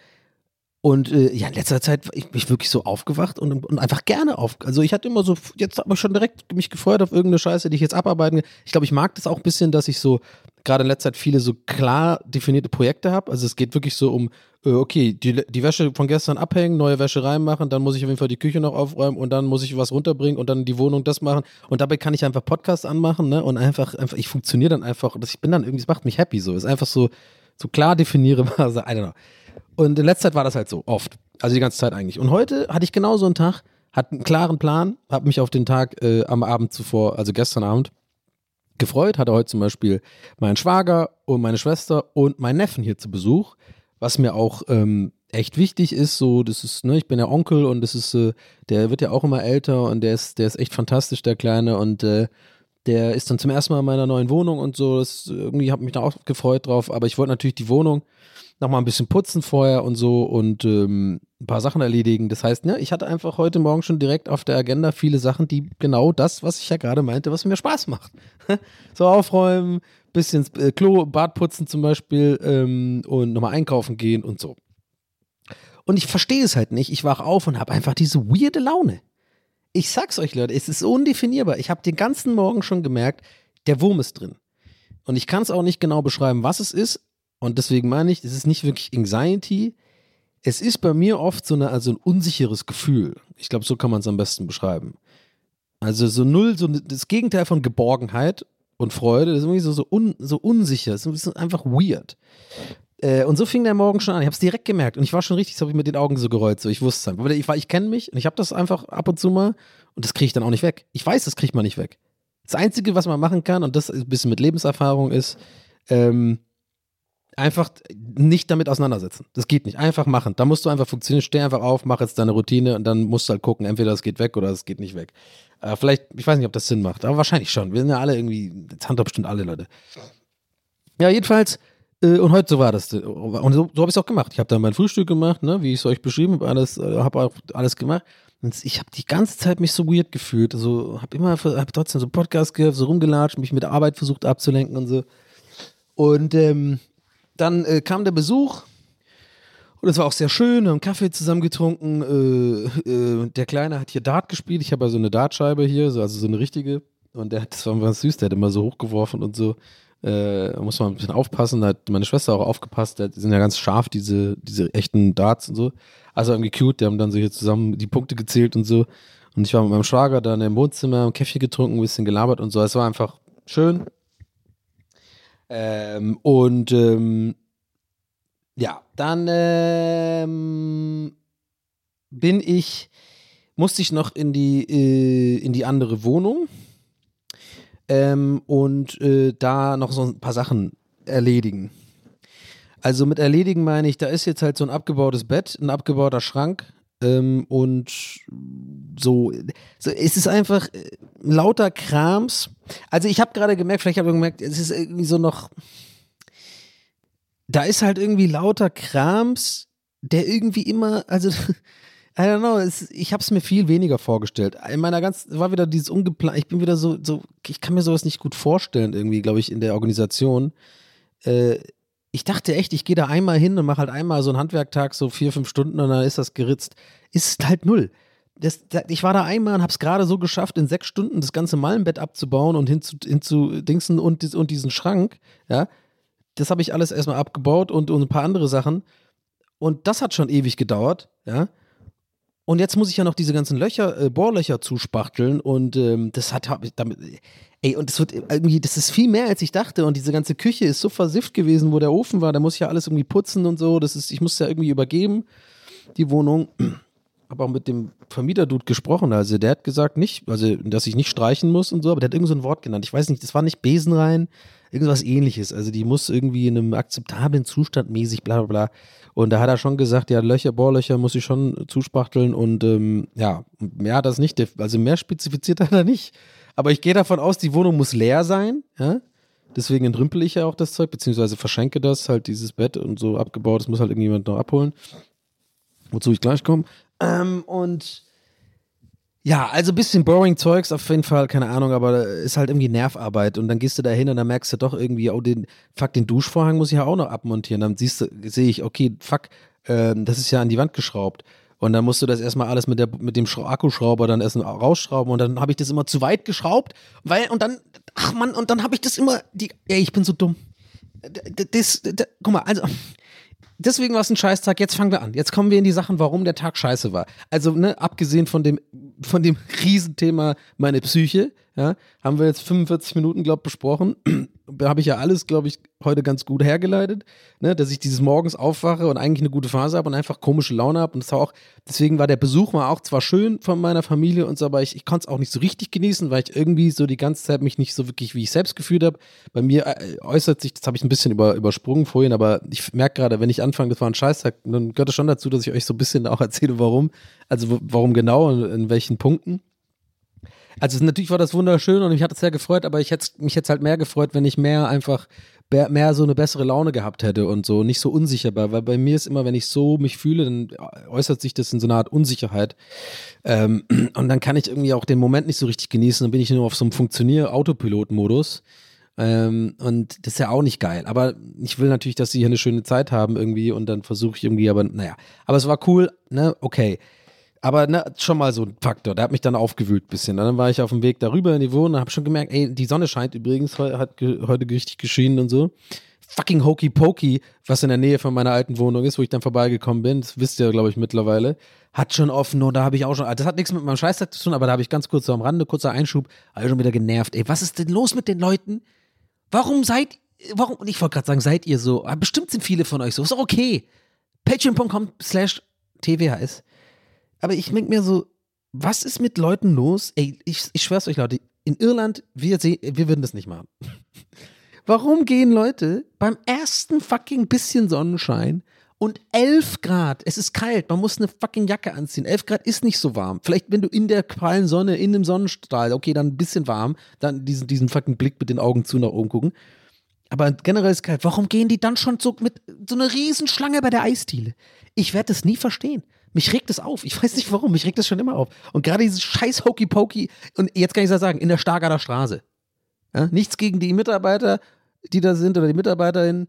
und äh, ja, in letzter Zeit ich bin ich wirklich so aufgewacht und, und einfach gerne auf. Also ich hatte immer so, jetzt habe ich schon direkt mich gefreut auf irgendeine Scheiße, die ich jetzt abarbeiten will. Ich glaube, ich mag das auch ein bisschen, dass ich so gerade in letzter Zeit viele so klar definierte Projekte habe. Also es geht wirklich so um, äh, okay, die, die Wäsche von gestern abhängen, neue Wäsche reinmachen, dann muss ich auf jeden Fall die Küche noch aufräumen und dann muss ich was runterbringen und dann die Wohnung das machen. Und dabei kann ich einfach Podcasts anmachen, ne? Und einfach, einfach ich funktioniere dann einfach. Ich bin dann irgendwie, es macht mich happy so. Es ist einfach so, so klar definierbar. I don't know. Und in letzter Zeit war das halt so, oft. Also die ganze Zeit eigentlich. Und heute hatte ich genau so einen Tag, hatte einen klaren Plan, habe mich auf den Tag äh, am Abend zuvor, also gestern Abend, gefreut. Hatte heute zum Beispiel meinen Schwager und meine Schwester und meinen Neffen hier zu Besuch, was mir auch ähm, echt wichtig ist. So, das ist, ne, ich bin ja Onkel und das ist, äh, der wird ja auch immer älter und der ist, der ist echt fantastisch, der Kleine und äh, der ist dann zum ersten Mal in meiner neuen Wohnung und so. Das irgendwie habe mich da auch gefreut drauf, aber ich wollte natürlich die Wohnung nochmal ein bisschen putzen vorher und so und ähm, ein paar Sachen erledigen. Das heißt, ne, ich hatte einfach heute Morgen schon direkt auf der Agenda viele Sachen, die genau das, was ich ja gerade meinte, was mir Spaß macht. so aufräumen, bisschen äh, Klo, Bad putzen zum Beispiel ähm, und nochmal einkaufen gehen und so. Und ich verstehe es halt nicht. Ich wach auf und habe einfach diese weirde Laune. Ich sag's euch, Leute, es ist undefinierbar. Ich habe den ganzen Morgen schon gemerkt, der Wurm ist drin. Und ich kann es auch nicht genau beschreiben, was es ist. Und deswegen meine ich, es ist nicht wirklich Anxiety. Es ist bei mir oft so eine, also ein unsicheres Gefühl. Ich glaube, so kann man es am besten beschreiben. Also so null, so das Gegenteil von Geborgenheit und Freude, das ist irgendwie so, so, un, so unsicher, das ist einfach weird. Äh, und so fing der Morgen schon an. Ich habe es direkt gemerkt und ich war schon richtig, so habe ich mit den Augen so gerollt. So, ich wusste es. Ich, ich kenne mich und ich habe das einfach ab und zu mal und das kriege ich dann auch nicht weg. Ich weiß, das kriegt man nicht weg. Das Einzige, was man machen kann, und das ein bisschen mit Lebenserfahrung ist, ähm, einfach nicht damit auseinandersetzen. Das geht nicht. Einfach machen. Da musst du einfach funktionieren. Steh einfach auf, mach jetzt deine Routine und dann musst du halt gucken, entweder es geht weg oder es geht nicht weg. Äh, vielleicht, ich weiß nicht, ob das Sinn macht, aber wahrscheinlich schon. Wir sind ja alle irgendwie, das haben doch bestimmt alle Leute. Ja, jedenfalls, und heute so war das. Und so, so habe ich es auch gemacht. Ich habe dann mein Frühstück gemacht, ne, wie ich es euch beschrieben habe, alles, äh, habe auch alles gemacht. Und ich habe die ganze Zeit mich so weird gefühlt. Also habe immer, habe trotzdem so Podcast gehört, so rumgelatscht, mich mit der Arbeit versucht abzulenken und so. Und ähm, dann äh, kam der Besuch und es war auch sehr schön, wir haben Kaffee zusammen getrunken. Äh, äh, der Kleine hat hier Dart gespielt. Ich habe ja so eine Dartscheibe hier, so, also so eine richtige. Und der hat, das war süß, der hat immer so hochgeworfen und so. Äh, da muss man ein bisschen aufpassen. Da hat meine Schwester auch aufgepasst. Die sind ja ganz scharf, diese, diese echten Darts und so. Also irgendwie cute. Die haben dann so hier zusammen die Punkte gezählt und so. Und ich war mit meinem Schwager dann im Wohnzimmer, ein Käffchen getrunken, ein bisschen gelabert und so. Es war einfach schön. Ähm, und ähm, ja, dann ähm, bin ich, musste ich noch in die, äh, in die andere Wohnung ähm, und äh, da noch so ein paar Sachen erledigen. Also mit erledigen meine ich, da ist jetzt halt so ein abgebautes Bett, ein abgebauter Schrank, ähm, und so, so, es ist einfach äh, lauter Krams. Also ich habe gerade gemerkt, vielleicht habe ich gemerkt, es ist irgendwie so noch, da ist halt irgendwie lauter Krams, der irgendwie immer, also I don't know, es, ich habe es mir viel weniger vorgestellt. In meiner ganzen, war wieder dieses ungeplant, ich bin wieder so, so, ich kann mir sowas nicht gut vorstellen irgendwie, glaube ich, in der Organisation. Äh, ich dachte echt, ich gehe da einmal hin und mache halt einmal so einen Handwerktag, so vier, fünf Stunden und dann ist das geritzt. Ist halt null. Das, ich war da einmal und habe es gerade so geschafft, in sechs Stunden das ganze Mallenbett abzubauen und hin zu, hin zu Dingsen und, und diesen Schrank. Ja, das habe ich alles erstmal abgebaut und, und ein paar andere Sachen. Und das hat schon ewig gedauert. Ja, und jetzt muss ich ja noch diese ganzen Löcher, äh, Bohrlöcher zuspachteln und ähm, das hat damit, ey, und das wird irgendwie, das ist viel mehr als ich dachte. Und diese ganze Küche ist so versifft gewesen, wo der Ofen war, da muss ich ja alles irgendwie putzen und so, das ist, ich muss ja irgendwie übergeben, die Wohnung. Habe auch mit dem Vermieter-Dude gesprochen, also der hat gesagt, nicht, also, dass ich nicht streichen muss und so, aber der hat irgend so ein Wort genannt, ich weiß nicht, das war nicht Besen rein, irgendwas ähnliches, also die muss irgendwie in einem akzeptablen Zustand mäßig, bla bla bla. Und da hat er schon gesagt, ja, Löcher, Bohrlöcher muss ich schon zuspachteln und ähm, ja, mehr hat das nicht, also mehr spezifiziert hat er nicht. Aber ich gehe davon aus, die Wohnung muss leer sein, ja. Deswegen entrümpel ich ja auch das Zeug, beziehungsweise verschenke das, halt dieses Bett und so abgebaut, das muss halt irgendjemand noch abholen. Wozu ich gleich komme. Ähm, und ja, also bisschen boring Zeugs auf jeden Fall, keine Ahnung, aber ist halt irgendwie Nervarbeit und dann gehst du da hin und dann merkst du doch irgendwie, oh, den, fuck, den Duschvorhang muss ich ja auch noch abmontieren. Dann siehst du, sehe ich, okay, fuck, äh, das ist ja an die Wand geschraubt. Und dann musst du das erstmal alles mit, der, mit dem Akkuschrauber dann erst rausschrauben und dann habe ich das immer zu weit geschraubt, weil, und dann, ach man, und dann habe ich das immer, die, ey, ich bin so dumm. Das, das, das, guck mal, also, deswegen war es ein Scheißtag. Jetzt fangen wir an. Jetzt kommen wir in die Sachen, warum der Tag scheiße war. Also, ne, abgesehen von dem, von dem Riesenthema meine Psyche, Ja, haben wir jetzt 45 Minuten, glaube ich, besprochen. da habe ich ja alles, glaube ich, heute ganz gut hergeleitet, ne? dass ich dieses morgens aufwache und eigentlich eine gute Phase habe und einfach komische Laune habe. Und das war auch, deswegen war der Besuch mal auch zwar schön von meiner Familie und so, aber ich, ich konnte es auch nicht so richtig genießen, weil ich irgendwie so die ganze Zeit mich nicht so wirklich, wie ich selbst gefühlt habe. Bei mir äh, äußert sich, das habe ich ein bisschen über, übersprungen vorhin, aber ich merke gerade, wenn ich anfange, das war ein Scheißtag, dann gehört es schon dazu, dass ich euch so ein bisschen auch erzähle, warum. Also warum genau und in welchen Punkten. Also natürlich war das wunderschön und mich hat es sehr gefreut, aber ich hätte mich jetzt halt mehr gefreut, wenn ich mehr einfach mehr so eine bessere Laune gehabt hätte und so nicht so unsicher war, weil bei mir ist immer, wenn ich so mich fühle, dann äußert sich das in so einer Art Unsicherheit. Ähm, und dann kann ich irgendwie auch den Moment nicht so richtig genießen, dann bin ich nur auf so einem Funktionier-Autopilot-Modus ähm, und das ist ja auch nicht geil, aber ich will natürlich, dass sie hier eine schöne Zeit haben irgendwie und dann versuche ich irgendwie, aber naja, aber es war cool, ne, okay. Aber ne, schon mal so ein Faktor. Der hat mich dann aufgewühlt ein bisschen. Dann war ich auf dem Weg darüber in die Wohnung und habe schon gemerkt, ey, die Sonne scheint übrigens, hat heute richtig geschienen und so. Fucking Hokey Pokey, was in der Nähe von meiner alten Wohnung ist, wo ich dann vorbeigekommen bin, das wisst ihr, glaube ich, mittlerweile, hat schon offen und da habe ich auch schon, das hat nichts mit meinem Scheißtag zu tun, aber da habe ich ganz kurz so am Rande, kurzer Einschub, habe schon wieder genervt. Ey, was ist denn los mit den Leuten? Warum seid, warum, ich wollte gerade sagen, seid ihr so, aber bestimmt sind viele von euch so, ist auch okay. Patreon.com slash TWHS aber ich denke mir so, was ist mit Leuten los? Ey, ich, ich schwör's euch, Leute, in Irland, wir, wir würden das nicht machen. Warum gehen Leute beim ersten fucking bisschen Sonnenschein und 11 Grad, es ist kalt, man muss eine fucking Jacke anziehen. 11 Grad ist nicht so warm. Vielleicht, wenn du in der prallen Sonne, in dem Sonnenstrahl, okay, dann ein bisschen warm, dann diesen, diesen fucking Blick mit den Augen zu nach oben gucken. Aber generell ist es kalt. Warum gehen die dann schon so mit so einer Riesenschlange bei der Eisdiele? Ich werde das nie verstehen. Mich regt es auf. Ich weiß nicht warum. Mich regt es schon immer auf. Und gerade dieses scheiß Hokey Pokey, und jetzt kann ich das sagen, in der Stargarder Straße. Ja, nichts gegen die Mitarbeiter, die da sind oder die Mitarbeiterinnen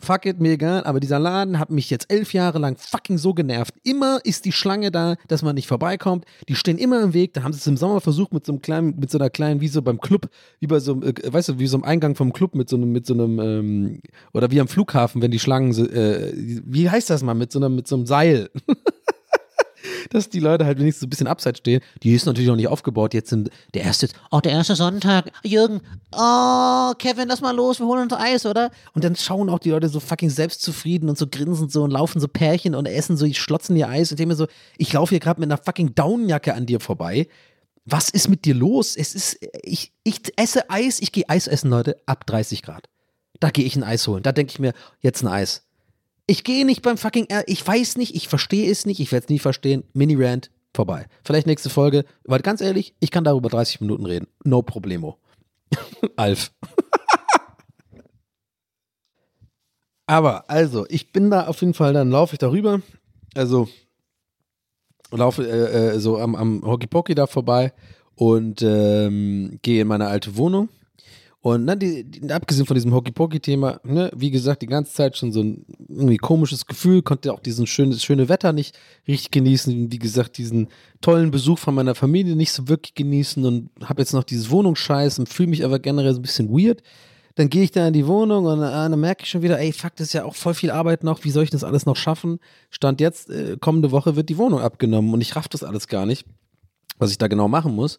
fuck it, mir egal, aber dieser Laden hat mich jetzt elf Jahre lang fucking so genervt. Immer ist die Schlange da, dass man nicht vorbeikommt. Die stehen immer im Weg. Da haben sie es im Sommer versucht mit so einem kleinen, mit so einer kleinen, wie so beim Club, wie bei so äh, weißt du, wie so einem Eingang vom Club mit so einem, mit so einem, ähm, oder wie am Flughafen, wenn die Schlangen, äh, wie heißt das mal, mit so einem, mit so einem Seil. dass die Leute halt wenigstens ein bisschen abseits stehen. Die ist natürlich noch nicht aufgebaut. Jetzt sind der erste, oh, der erste Sonntag. Jürgen, oh, Kevin, lass mal los, wir holen uns Eis, oder? Und dann schauen auch die Leute so fucking selbstzufrieden und so grinsen so und laufen so Pärchen und essen so, schlotzen ihr Eis und mir so, ich laufe hier gerade mit einer fucking Daunenjacke an dir vorbei. Was ist mit dir los? Es ist, ich, ich esse Eis, ich gehe Eis essen, Leute, ab 30 Grad. Da gehe ich ein Eis holen. Da denke ich mir, jetzt ein Eis. Ich gehe nicht beim fucking, R ich weiß nicht, ich verstehe es nicht, ich werde es nie verstehen. Mini-Rant, vorbei. Vielleicht nächste Folge, weil ganz ehrlich, ich kann darüber 30 Minuten reden. No problemo. Alf. Aber, also, ich bin da auf jeden Fall, dann laufe ich darüber. Also, laufe äh, äh, so am, am Hockey Pocky da vorbei und ähm, gehe in meine alte Wohnung und ne, die, die, abgesehen von diesem Hockey-Pokey-Thema, ne, wie gesagt, die ganze Zeit schon so ein irgendwie komisches Gefühl, konnte auch diesen schöne, schöne Wetter nicht richtig genießen. Wie gesagt, diesen tollen Besuch von meiner Familie nicht so wirklich genießen und habe jetzt noch dieses Wohnungsscheiß und fühle mich aber generell so ein bisschen weird. Dann gehe ich da in die Wohnung und äh, dann merke ich schon wieder, ey, fuck, das ist ja auch voll viel Arbeit noch. Wie soll ich das alles noch schaffen? Stand jetzt, äh, kommende Woche wird die Wohnung abgenommen und ich raff das alles gar nicht, was ich da genau machen muss.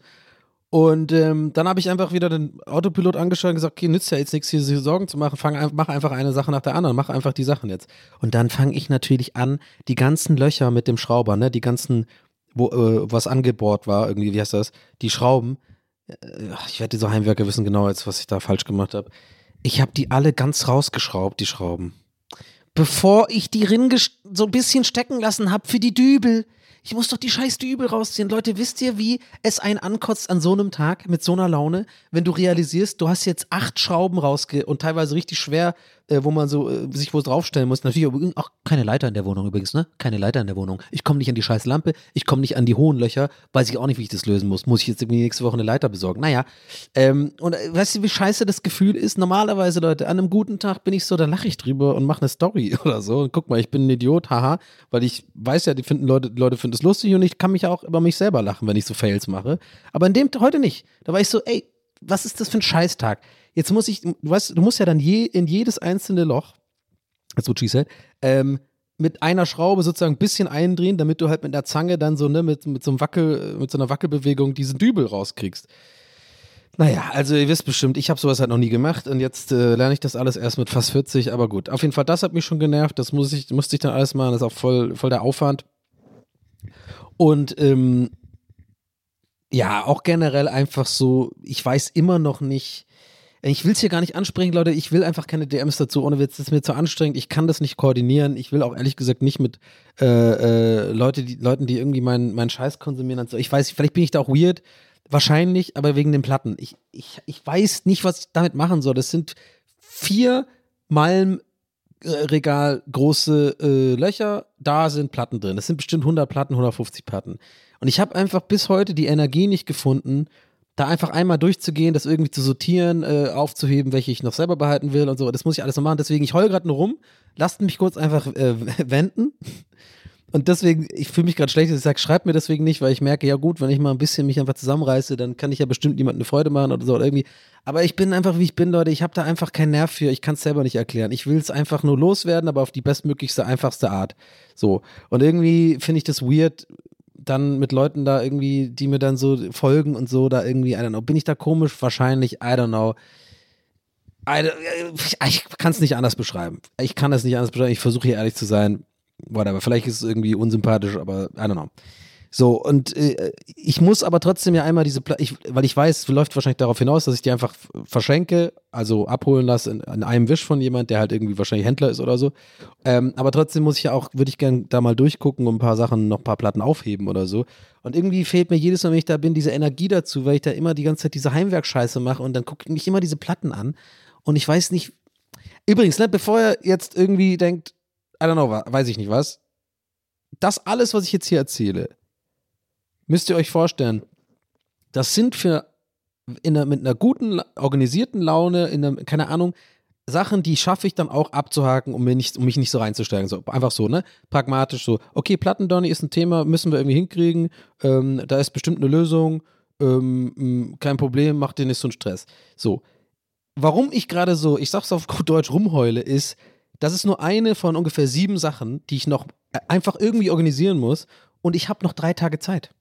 Und ähm, dann habe ich einfach wieder den Autopilot angeschaut und gesagt, okay, nützt ja jetzt nichts, hier Sorgen zu machen, fang, mach einfach eine Sache nach der anderen, mach einfach die Sachen jetzt. Und dann fange ich natürlich an, die ganzen Löcher mit dem Schrauber, ne, die ganzen, wo äh, was angebohrt war, irgendwie, wie heißt das, die Schrauben, äh, ich werde diese Heimwerker wissen genau jetzt, was ich da falsch gemacht habe. Ich habe die alle ganz rausgeschraubt, die Schrauben. Bevor ich die Ringe so ein bisschen stecken lassen habe für die Dübel ich muss doch die scheiß Dübel rausziehen. Leute, wisst ihr, wie es einen ankotzt an so einem Tag mit so einer Laune, wenn du realisierst, du hast jetzt acht Schrauben rausge und teilweise richtig schwer äh, wo man so äh, sich wo draufstellen muss. Natürlich auch keine Leiter in der Wohnung übrigens, ne? Keine Leiter in der Wohnung. Ich komme nicht an die scheiß Lampe, ich komme nicht an die hohen Löcher, weiß ich auch nicht, wie ich das lösen muss. Muss ich jetzt irgendwie nächste Woche eine Leiter besorgen? Naja. Ähm, und äh, weißt du, wie scheiße das Gefühl ist? Normalerweise, Leute, an einem guten Tag bin ich so, da lache ich drüber und mache eine Story oder so. Und guck mal, ich bin ein Idiot, haha, weil ich weiß ja, die finden Leute, Leute finden es lustig und ich kann mich auch über mich selber lachen, wenn ich so Fails mache. Aber in dem heute nicht. Da war ich so, ey, was ist das für ein Scheißtag? Jetzt muss ich, du weißt, du musst ja dann je, in jedes einzelne Loch, so she said, ähm, mit einer Schraube sozusagen ein bisschen eindrehen, damit du halt mit der Zange dann so, ne, mit, mit so einem Wackel, mit so einer Wackelbewegung diesen Dübel rauskriegst. Naja, also ihr wisst bestimmt, ich habe sowas halt noch nie gemacht und jetzt äh, lerne ich das alles erst mit fast 40, aber gut. Auf jeden Fall, das hat mich schon genervt, das muss ich, musste ich dann alles machen, das ist auch voll, voll der Aufwand. Und ähm, ja, auch generell einfach so, ich weiß immer noch nicht, ich will es hier gar nicht ansprechen, Leute, ich will einfach keine DMs dazu, ohne Witz, das ist mir zu anstrengend, ich kann das nicht koordinieren, ich will auch ehrlich gesagt nicht mit äh, äh, Leute, die, Leuten, die irgendwie meinen mein Scheiß konsumieren. Ich weiß, vielleicht bin ich da auch weird, wahrscheinlich, aber wegen den Platten. Ich, ich, ich weiß nicht, was ich damit machen soll. Das sind vier Malm Regal große äh, Löcher, da sind Platten drin. Das sind bestimmt 100 Platten, 150 Platten. Und ich habe einfach bis heute die Energie nicht gefunden, da einfach einmal durchzugehen, das irgendwie zu sortieren, äh, aufzuheben, welche ich noch selber behalten will und so. Das muss ich alles noch machen. Deswegen, ich heule gerade nur rum. Lasst mich kurz einfach äh, wenden. Und deswegen, ich fühle mich gerade schlecht, ich sage, schreibt mir deswegen nicht, weil ich merke, ja gut, wenn ich mal ein bisschen mich einfach zusammenreiße, dann kann ich ja bestimmt niemandem eine Freude machen oder so oder irgendwie. Aber ich bin einfach, wie ich bin, Leute, ich habe da einfach keinen Nerv für, ich kann es selber nicht erklären. Ich will es einfach nur loswerden, aber auf die bestmöglichste, einfachste Art. So. Und irgendwie finde ich das weird, dann mit Leuten da irgendwie, die mir dann so folgen und so, da irgendwie, I don't know. Bin ich da komisch? Wahrscheinlich, I don't know. I, ich kann es nicht anders beschreiben. Ich kann es nicht anders beschreiben. Ich versuche hier ehrlich zu sein whatever. Vielleicht ist es irgendwie unsympathisch, aber I don't know. So, und äh, ich muss aber trotzdem ja einmal diese, Pla ich, weil ich weiß, es läuft wahrscheinlich darauf hinaus, dass ich die einfach verschenke, also abholen lasse in, in, einem Wisch von jemand, der halt irgendwie wahrscheinlich Händler ist oder so. Ähm, aber trotzdem muss ich ja auch, würde ich gerne da mal durchgucken und ein paar Sachen, noch ein paar Platten aufheben oder so. Und irgendwie fehlt mir jedes Mal, wenn ich da bin, diese Energie dazu, weil ich da immer die ganze Zeit diese Heimwerkscheiße mache und dann gucke ich mich immer diese Platten an und ich weiß nicht. Übrigens, ne, bevor ihr jetzt irgendwie denkt, I don't know, weiß ich nicht was. Das alles, was ich jetzt hier erzähle, müsst ihr euch vorstellen, das sind für einer, mit einer guten, organisierten Laune, in einer, keine Ahnung, Sachen, die schaffe ich dann auch abzuhaken, um, mir nicht, um mich nicht so reinzusteigen. So, einfach so, ne? Pragmatisch so, okay, Plattendonny ist ein Thema, müssen wir irgendwie hinkriegen, ähm, da ist bestimmt eine Lösung, ähm, kein Problem, macht dir nicht so einen Stress. So. Warum ich gerade so, ich sag's auf gut Deutsch, rumheule, ist, das ist nur eine von ungefähr sieben Sachen, die ich noch einfach irgendwie organisieren muss. Und ich habe noch drei Tage Zeit.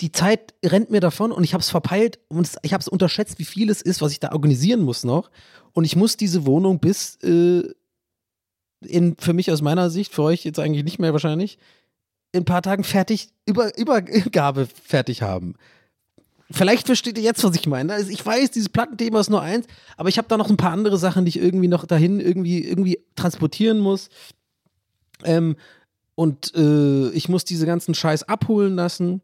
Die Zeit rennt mir davon und ich habe es verpeilt und ich habe es unterschätzt, wie viel es ist, was ich da organisieren muss noch. Und ich muss diese Wohnung bis äh, in, für mich aus meiner Sicht, für euch jetzt eigentlich nicht mehr wahrscheinlich, in ein paar Tagen fertig, über, Übergabe fertig haben. Vielleicht versteht ihr jetzt, was ich meine. Also ich weiß, dieses Plattenthema ist nur eins, aber ich habe da noch ein paar andere Sachen, die ich irgendwie noch dahin irgendwie, irgendwie transportieren muss. Ähm, und äh, ich muss diese ganzen Scheiß abholen lassen.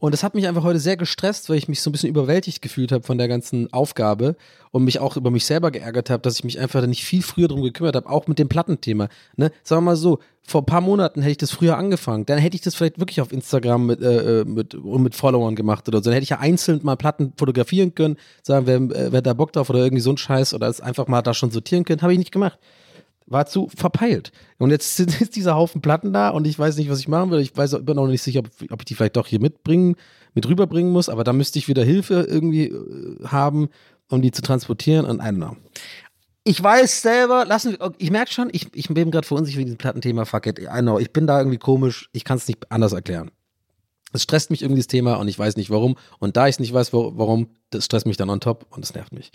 Und das hat mich einfach heute sehr gestresst, weil ich mich so ein bisschen überwältigt gefühlt habe von der ganzen Aufgabe und mich auch über mich selber geärgert habe, dass ich mich einfach nicht viel früher drum gekümmert habe, auch mit dem Plattenthema. Ne? Sagen wir mal so, vor ein paar Monaten hätte ich das früher angefangen, dann hätte ich das vielleicht wirklich auf Instagram mit, äh, äh mit, mit Followern gemacht oder so. Dann hätte ich ja einzeln mal Platten fotografieren können, sagen, wer, äh, wer da Bock drauf oder irgendwie so ein Scheiß oder es einfach mal da schon sortieren können. Habe ich nicht gemacht war zu verpeilt. Und jetzt ist dieser Haufen Platten da und ich weiß nicht, was ich machen will. Ich weiß, bin auch nicht sicher, ob, ob ich die vielleicht doch hier mitbringen, mit rüberbringen muss, aber da müsste ich wieder Hilfe irgendwie äh, haben, um die zu transportieren und I don't know. Ich weiß selber, lassen wir, ich merke schon, ich, ich bin gerade verunsichert wegen diesem Plattenthema, fuck it, I know, ich bin da irgendwie komisch, ich kann es nicht anders erklären. Es stresst mich irgendwie das Thema und ich weiß nicht warum. Und da ich es nicht weiß, warum, das stresst mich dann on top und es nervt mich.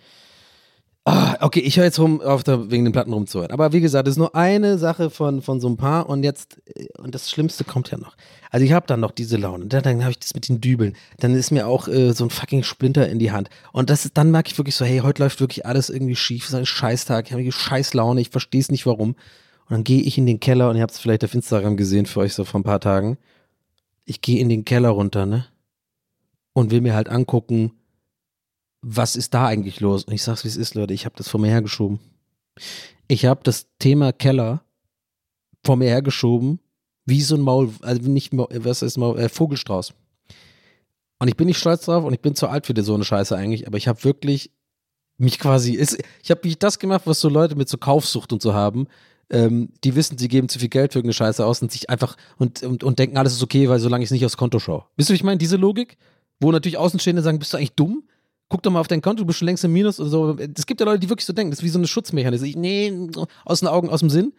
Ah, okay, ich höre jetzt rum, auf der, wegen den Platten rumzuhören. Aber wie gesagt, das ist nur eine Sache von, von so ein paar und jetzt, äh, und das Schlimmste kommt ja noch. Also ich habe dann noch diese Laune, dann, dann habe ich das mit den Dübeln, dann ist mir auch äh, so ein fucking Splinter in die Hand. Und das, dann merke ich wirklich so, hey, heute läuft wirklich alles irgendwie schief, es ist ein Scheißtag, ich habe scheiß Laune, ich verstehe es nicht warum. Und dann gehe ich in den Keller und ihr habt es vielleicht auf Instagram gesehen für euch so vor ein paar Tagen. Ich gehe in den Keller runter, ne? Und will mir halt angucken, was ist da eigentlich los? Und ich sag's, wie es ist, Leute, ich habe das vor mir hergeschoben. Ich habe das Thema Keller vor mir hergeschoben, wie so ein Maul, also nicht, was ist Maul, äh, Vogelstrauß. Und ich bin nicht stolz drauf und ich bin zu alt für so eine Scheiße eigentlich, aber ich habe wirklich mich quasi, ist, ich habe mich das gemacht, was so Leute mit so Kaufsucht und so haben, ähm, die wissen, sie geben zu viel Geld für irgendeine Scheiße aus und sich einfach und, und, und denken, alles ist okay, weil solange ich es nicht aufs Konto schaue. Wisst ihr, wie ich meine? Diese Logik, wo natürlich Außenstehende sagen, bist du eigentlich dumm? Guck doch mal auf dein Konto, du bist schon längst im Minus oder so. Es gibt ja Leute, die wirklich so denken, das ist wie so eine Schutzmechanismus. Ich, nee, aus den Augen, aus dem Sinn.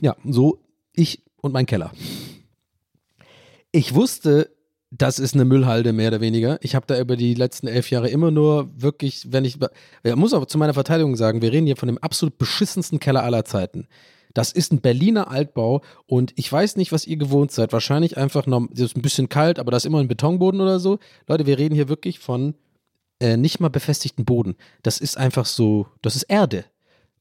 Ja, so ich und mein Keller. Ich wusste das ist eine Müllhalde, mehr oder weniger. Ich habe da über die letzten elf Jahre immer nur wirklich, wenn ich, ich muss aber zu meiner Verteidigung sagen, wir reden hier von dem absolut beschissensten Keller aller Zeiten. Das ist ein Berliner Altbau und ich weiß nicht, was ihr gewohnt seid. Wahrscheinlich einfach noch, das ist ein bisschen kalt, aber da ist immer ein Betonboden oder so. Leute, wir reden hier wirklich von äh, nicht mal befestigten Boden. Das ist einfach so, das ist Erde.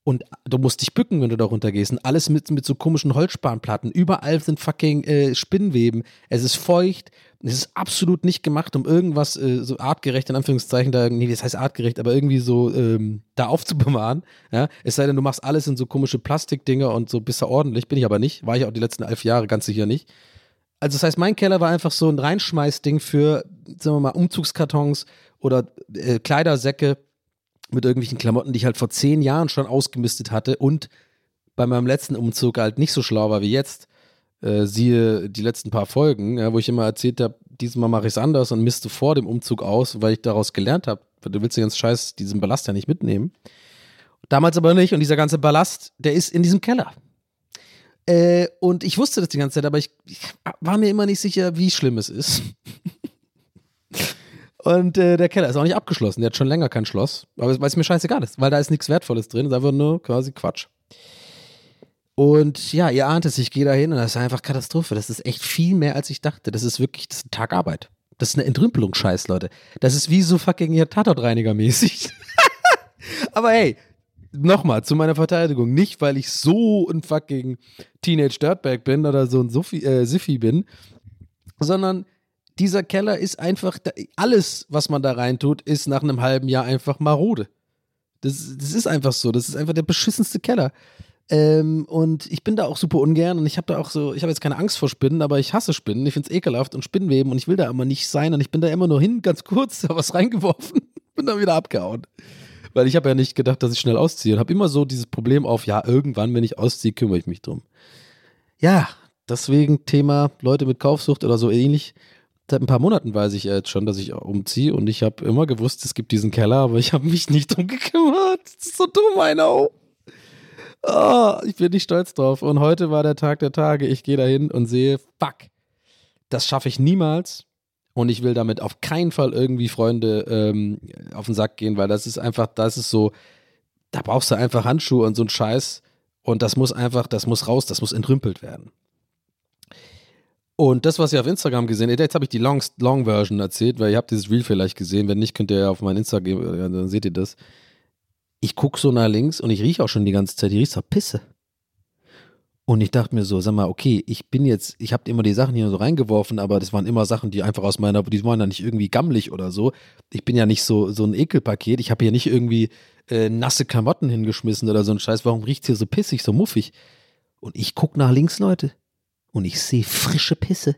Und du musst dich bücken, wenn du da runtergehst. Und alles mit, mit so komischen Holzspanplatten. Überall sind fucking äh, Spinnweben. Es ist feucht. Es ist absolut nicht gemacht, um irgendwas äh, so artgerecht, in Anführungszeichen, da, nee, das heißt artgerecht, aber irgendwie so ähm, da aufzubewahren. Ja? Es sei denn, du machst alles in so komische Plastikdinger und so bist du ordentlich. Bin ich aber nicht. War ich auch die letzten elf Jahre ganz sicher nicht. Also das heißt, mein Keller war einfach so ein Reinschmeißding für, sagen wir mal, Umzugskartons oder äh, Kleidersäcke mit irgendwelchen Klamotten, die ich halt vor zehn Jahren schon ausgemistet hatte und bei meinem letzten Umzug halt nicht so schlau war wie jetzt. Äh, siehe die letzten paar Folgen, ja, wo ich immer erzählt habe, diesmal mache ich es anders und misste vor dem Umzug aus, weil ich daraus gelernt habe, du willst den ganzen Scheiß, diesen Ballast ja nicht mitnehmen. Damals aber nicht und dieser ganze Ballast, der ist in diesem Keller. Äh, und ich wusste das die ganze Zeit, aber ich, ich war mir immer nicht sicher, wie schlimm es ist. Und äh, der Keller ist auch nicht abgeschlossen. Der hat schon länger kein Schloss. Aber es mir scheißegal ist, weil da ist nichts Wertvolles drin. Das ist einfach nur quasi Quatsch. Und ja, ihr ahnt es, ich gehe da hin und das ist einfach Katastrophe. Das ist echt viel mehr, als ich dachte. Das ist wirklich, das ist ein Tag Arbeit. Das ist eine Entrümpelung-Scheiß, Leute. Das ist wie so fucking hier Tatortreiniger-mäßig. Aber hey, nochmal zu meiner Verteidigung. Nicht, weil ich so ein fucking Teenage Dirtbag bin oder so ein Suffi, äh, Siffi bin, sondern dieser Keller ist einfach, alles, was man da reintut, ist nach einem halben Jahr einfach marode. Das, das ist einfach so. Das ist einfach der beschissenste Keller. Ähm, und ich bin da auch super ungern und ich habe da auch so, ich habe jetzt keine Angst vor Spinnen, aber ich hasse Spinnen. Ich finde es ekelhaft und Spinnweben und ich will da immer nicht sein und ich bin da immer nur hin, ganz kurz, da was reingeworfen, bin dann wieder abgehauen. Weil ich habe ja nicht gedacht, dass ich schnell ausziehe und habe immer so dieses Problem auf, ja, irgendwann, wenn ich ausziehe, kümmere ich mich drum. Ja, deswegen Thema Leute mit Kaufsucht oder so ähnlich. Seit ein paar Monaten weiß ich jetzt schon, dass ich umziehe und ich habe immer gewusst, es gibt diesen Keller, aber ich habe mich nicht drum gekümmert. Das ist so dumm, I know. Oh, ich bin nicht stolz drauf. Und heute war der Tag der Tage. Ich gehe dahin und sehe, fuck, das schaffe ich niemals. Und ich will damit auf keinen Fall irgendwie Freunde ähm, auf den Sack gehen, weil das ist einfach, das ist so, da brauchst du einfach Handschuhe und so ein Scheiß. Und das muss einfach, das muss raus, das muss entrümpelt werden. Und das, was ihr auf Instagram gesehen habt, jetzt habe ich die Long, Long Version erzählt, weil ihr habt dieses Reel vielleicht gesehen. Wenn nicht, könnt ihr ja auf mein Instagram, dann seht ihr das ich gucke so nach links und ich rieche auch schon die ganze Zeit, ich rieche so Pisse. Und ich dachte mir so, sag mal, okay, ich bin jetzt, ich habe immer die Sachen hier so reingeworfen, aber das waren immer Sachen, die einfach aus meiner, die waren ja nicht irgendwie gammelig oder so. Ich bin ja nicht so, so ein Ekelpaket. Ich habe hier nicht irgendwie äh, nasse Klamotten hingeschmissen oder so ein Scheiß. Warum riecht hier so pissig, so muffig? Und ich gucke nach links, Leute, und ich sehe frische Pisse.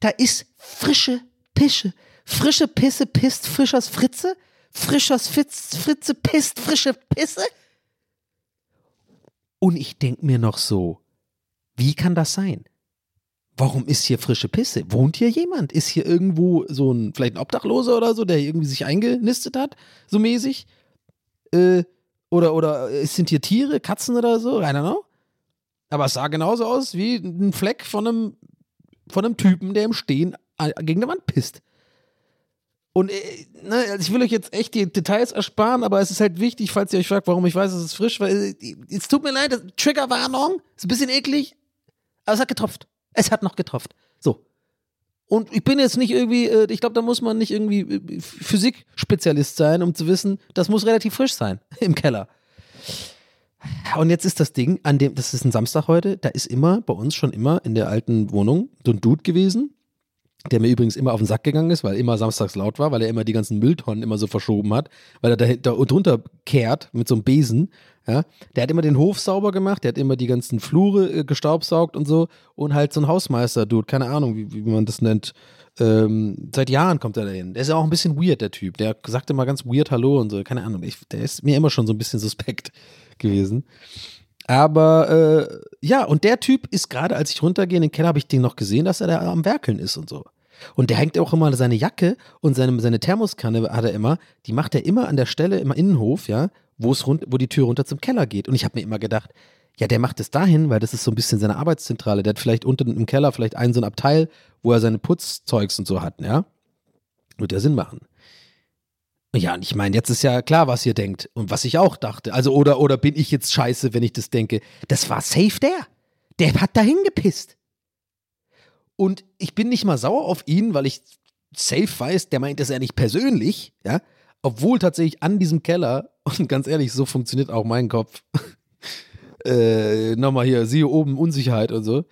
Da ist frische Pische. Frische Pisse pisst frischers Fritze frischer Fitz, Fritze pisst frische Pisse? Und ich denke mir noch so, wie kann das sein? Warum ist hier frische Pisse? Wohnt hier jemand? Ist hier irgendwo so ein, vielleicht ein Obdachloser oder so, der irgendwie sich eingenistet hat, so mäßig? Äh, oder, oder sind hier Tiere, Katzen oder so? I don't know. Aber es sah genauso aus wie ein Fleck von einem, von einem Typen, der im Stehen gegen die Wand pisst. Und äh, ne, also ich will euch jetzt echt die Details ersparen, aber es ist halt wichtig, falls ihr euch fragt, warum ich weiß, es ist frisch, weil äh, es tut mir leid, Triggerwarnung, ist ein bisschen eklig, aber es hat getropft. Es hat noch getropft. So. Und ich bin jetzt nicht irgendwie, äh, ich glaube, da muss man nicht irgendwie Physikspezialist sein, um zu wissen, das muss relativ frisch sein im Keller. Und jetzt ist das Ding, an dem, das ist ein Samstag heute, da ist immer, bei uns schon immer in der alten Wohnung so ein Dude gewesen, der mir übrigens immer auf den Sack gegangen ist, weil immer samstags laut war, weil er immer die ganzen Mülltonnen immer so verschoben hat, weil er da, da drunter kehrt mit so einem Besen. Ja, der hat immer den Hof sauber gemacht, der hat immer die ganzen Flure äh, gestaubsaugt und so und halt so ein Hausmeister-Dude, keine Ahnung, wie, wie man das nennt. Ähm, seit Jahren kommt er dahin. Der ist ja auch ein bisschen weird, der Typ. Der sagte immer ganz weird Hallo und so, keine Ahnung. Ich, der ist mir immer schon so ein bisschen suspekt gewesen. Aber äh, ja, und der Typ ist gerade, als ich runtergehe in den Keller, habe ich den noch gesehen, dass er da am Werkeln ist und so. Und der hängt auch immer seine Jacke und seine, seine Thermoskanne hat er immer, die macht er immer an der Stelle im Innenhof, ja, wo es rund, wo die Tür runter zum Keller geht. Und ich habe mir immer gedacht, Ja, der macht es dahin, weil das ist so ein bisschen seine Arbeitszentrale. Der hat vielleicht unten im Keller vielleicht einen so ein Abteil, wo er seine Putzzeugs und so hat, ja? Wird ja Sinn machen. Ja, und ich meine, jetzt ist ja klar, was ihr denkt und was ich auch dachte. Also, oder, oder bin ich jetzt scheiße, wenn ich das denke? Das war safe der. Der hat dahin gepisst. Und ich bin nicht mal sauer auf ihn, weil ich safe weiß, der meint das ja nicht persönlich, ja? Obwohl tatsächlich an diesem Keller, und ganz ehrlich, so funktioniert auch mein Kopf. äh, nochmal hier, siehe oben Unsicherheit und so.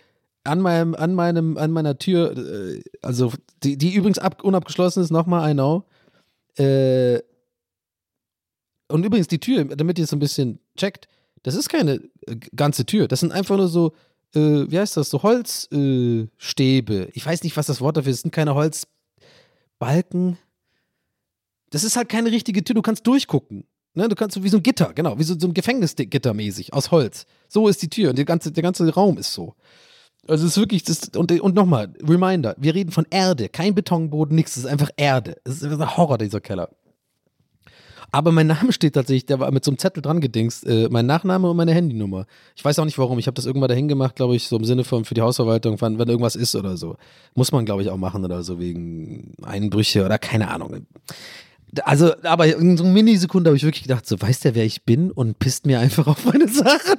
An meinem, an meinem, an meiner Tür, äh, also die, die übrigens ab, unabgeschlossen ist, nochmal, I know. Äh, und übrigens die Tür, damit ihr es ein bisschen checkt, das ist keine äh, ganze Tür. Das sind einfach nur so, äh, wie heißt das, so Holzstäbe. ich weiß nicht, was das Wort dafür ist. Das sind keine Holzbalken. Das ist halt keine richtige Tür. Du kannst durchgucken. Ne, du kannst so wie so ein Gitter, genau, wie so, so ein Gefängnisgitter mäßig aus Holz. So ist die Tür und der ganze, der ganze Raum ist so. Also es ist wirklich, das, und, und nochmal, Reminder, wir reden von Erde, kein Betonboden, nichts, es ist einfach Erde. Es ist ein Horror, dieser Keller. Aber mein Name steht tatsächlich, der war mit so einem Zettel dran gedingst, äh, mein Nachname und meine Handynummer. Ich weiß auch nicht warum, ich habe das irgendwann dahin gemacht, glaube ich, so im Sinne von für die Hausverwaltung, wenn, wenn irgendwas ist oder so. Muss man, glaube ich, auch machen oder so, wegen Einbrüche oder keine Ahnung. Also, aber in so einer Minisekunde habe ich wirklich gedacht, so weiß der, wer ich bin und pisst mir einfach auf meine Sachen.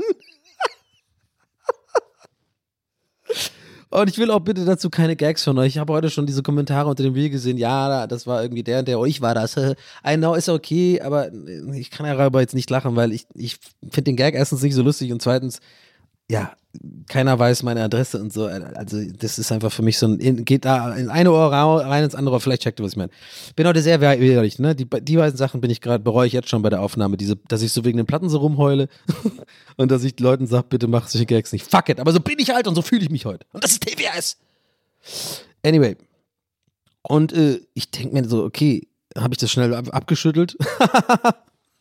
Und ich will auch bitte dazu keine Gags von euch. Ich habe heute schon diese Kommentare unter dem Video gesehen. Ja, das war irgendwie der und der. Oh, ich war das. I know, ist okay, aber ich kann darüber jetzt nicht lachen, weil ich, ich finde den Gag erstens nicht so lustig und zweitens, ja, keiner weiß meine Adresse und so. Also, das ist einfach für mich so ein, geht da in eine Ohr rein, ins andere Ohr. Vielleicht checkt ihr, was ich meine. Bin heute sehr ehrlich, ne? Die, die beiden Sachen bin ich gerade, bereue ich jetzt schon bei der Aufnahme. Diese, dass ich so wegen den Platten so rumheule und dass ich Leuten sage, bitte mach solche Gags nicht. Fuck it. Aber so bin ich halt und so fühle ich mich heute. Und das ist TWS. Anyway. Und äh, ich denke mir so, okay, habe ich das schnell ab abgeschüttelt?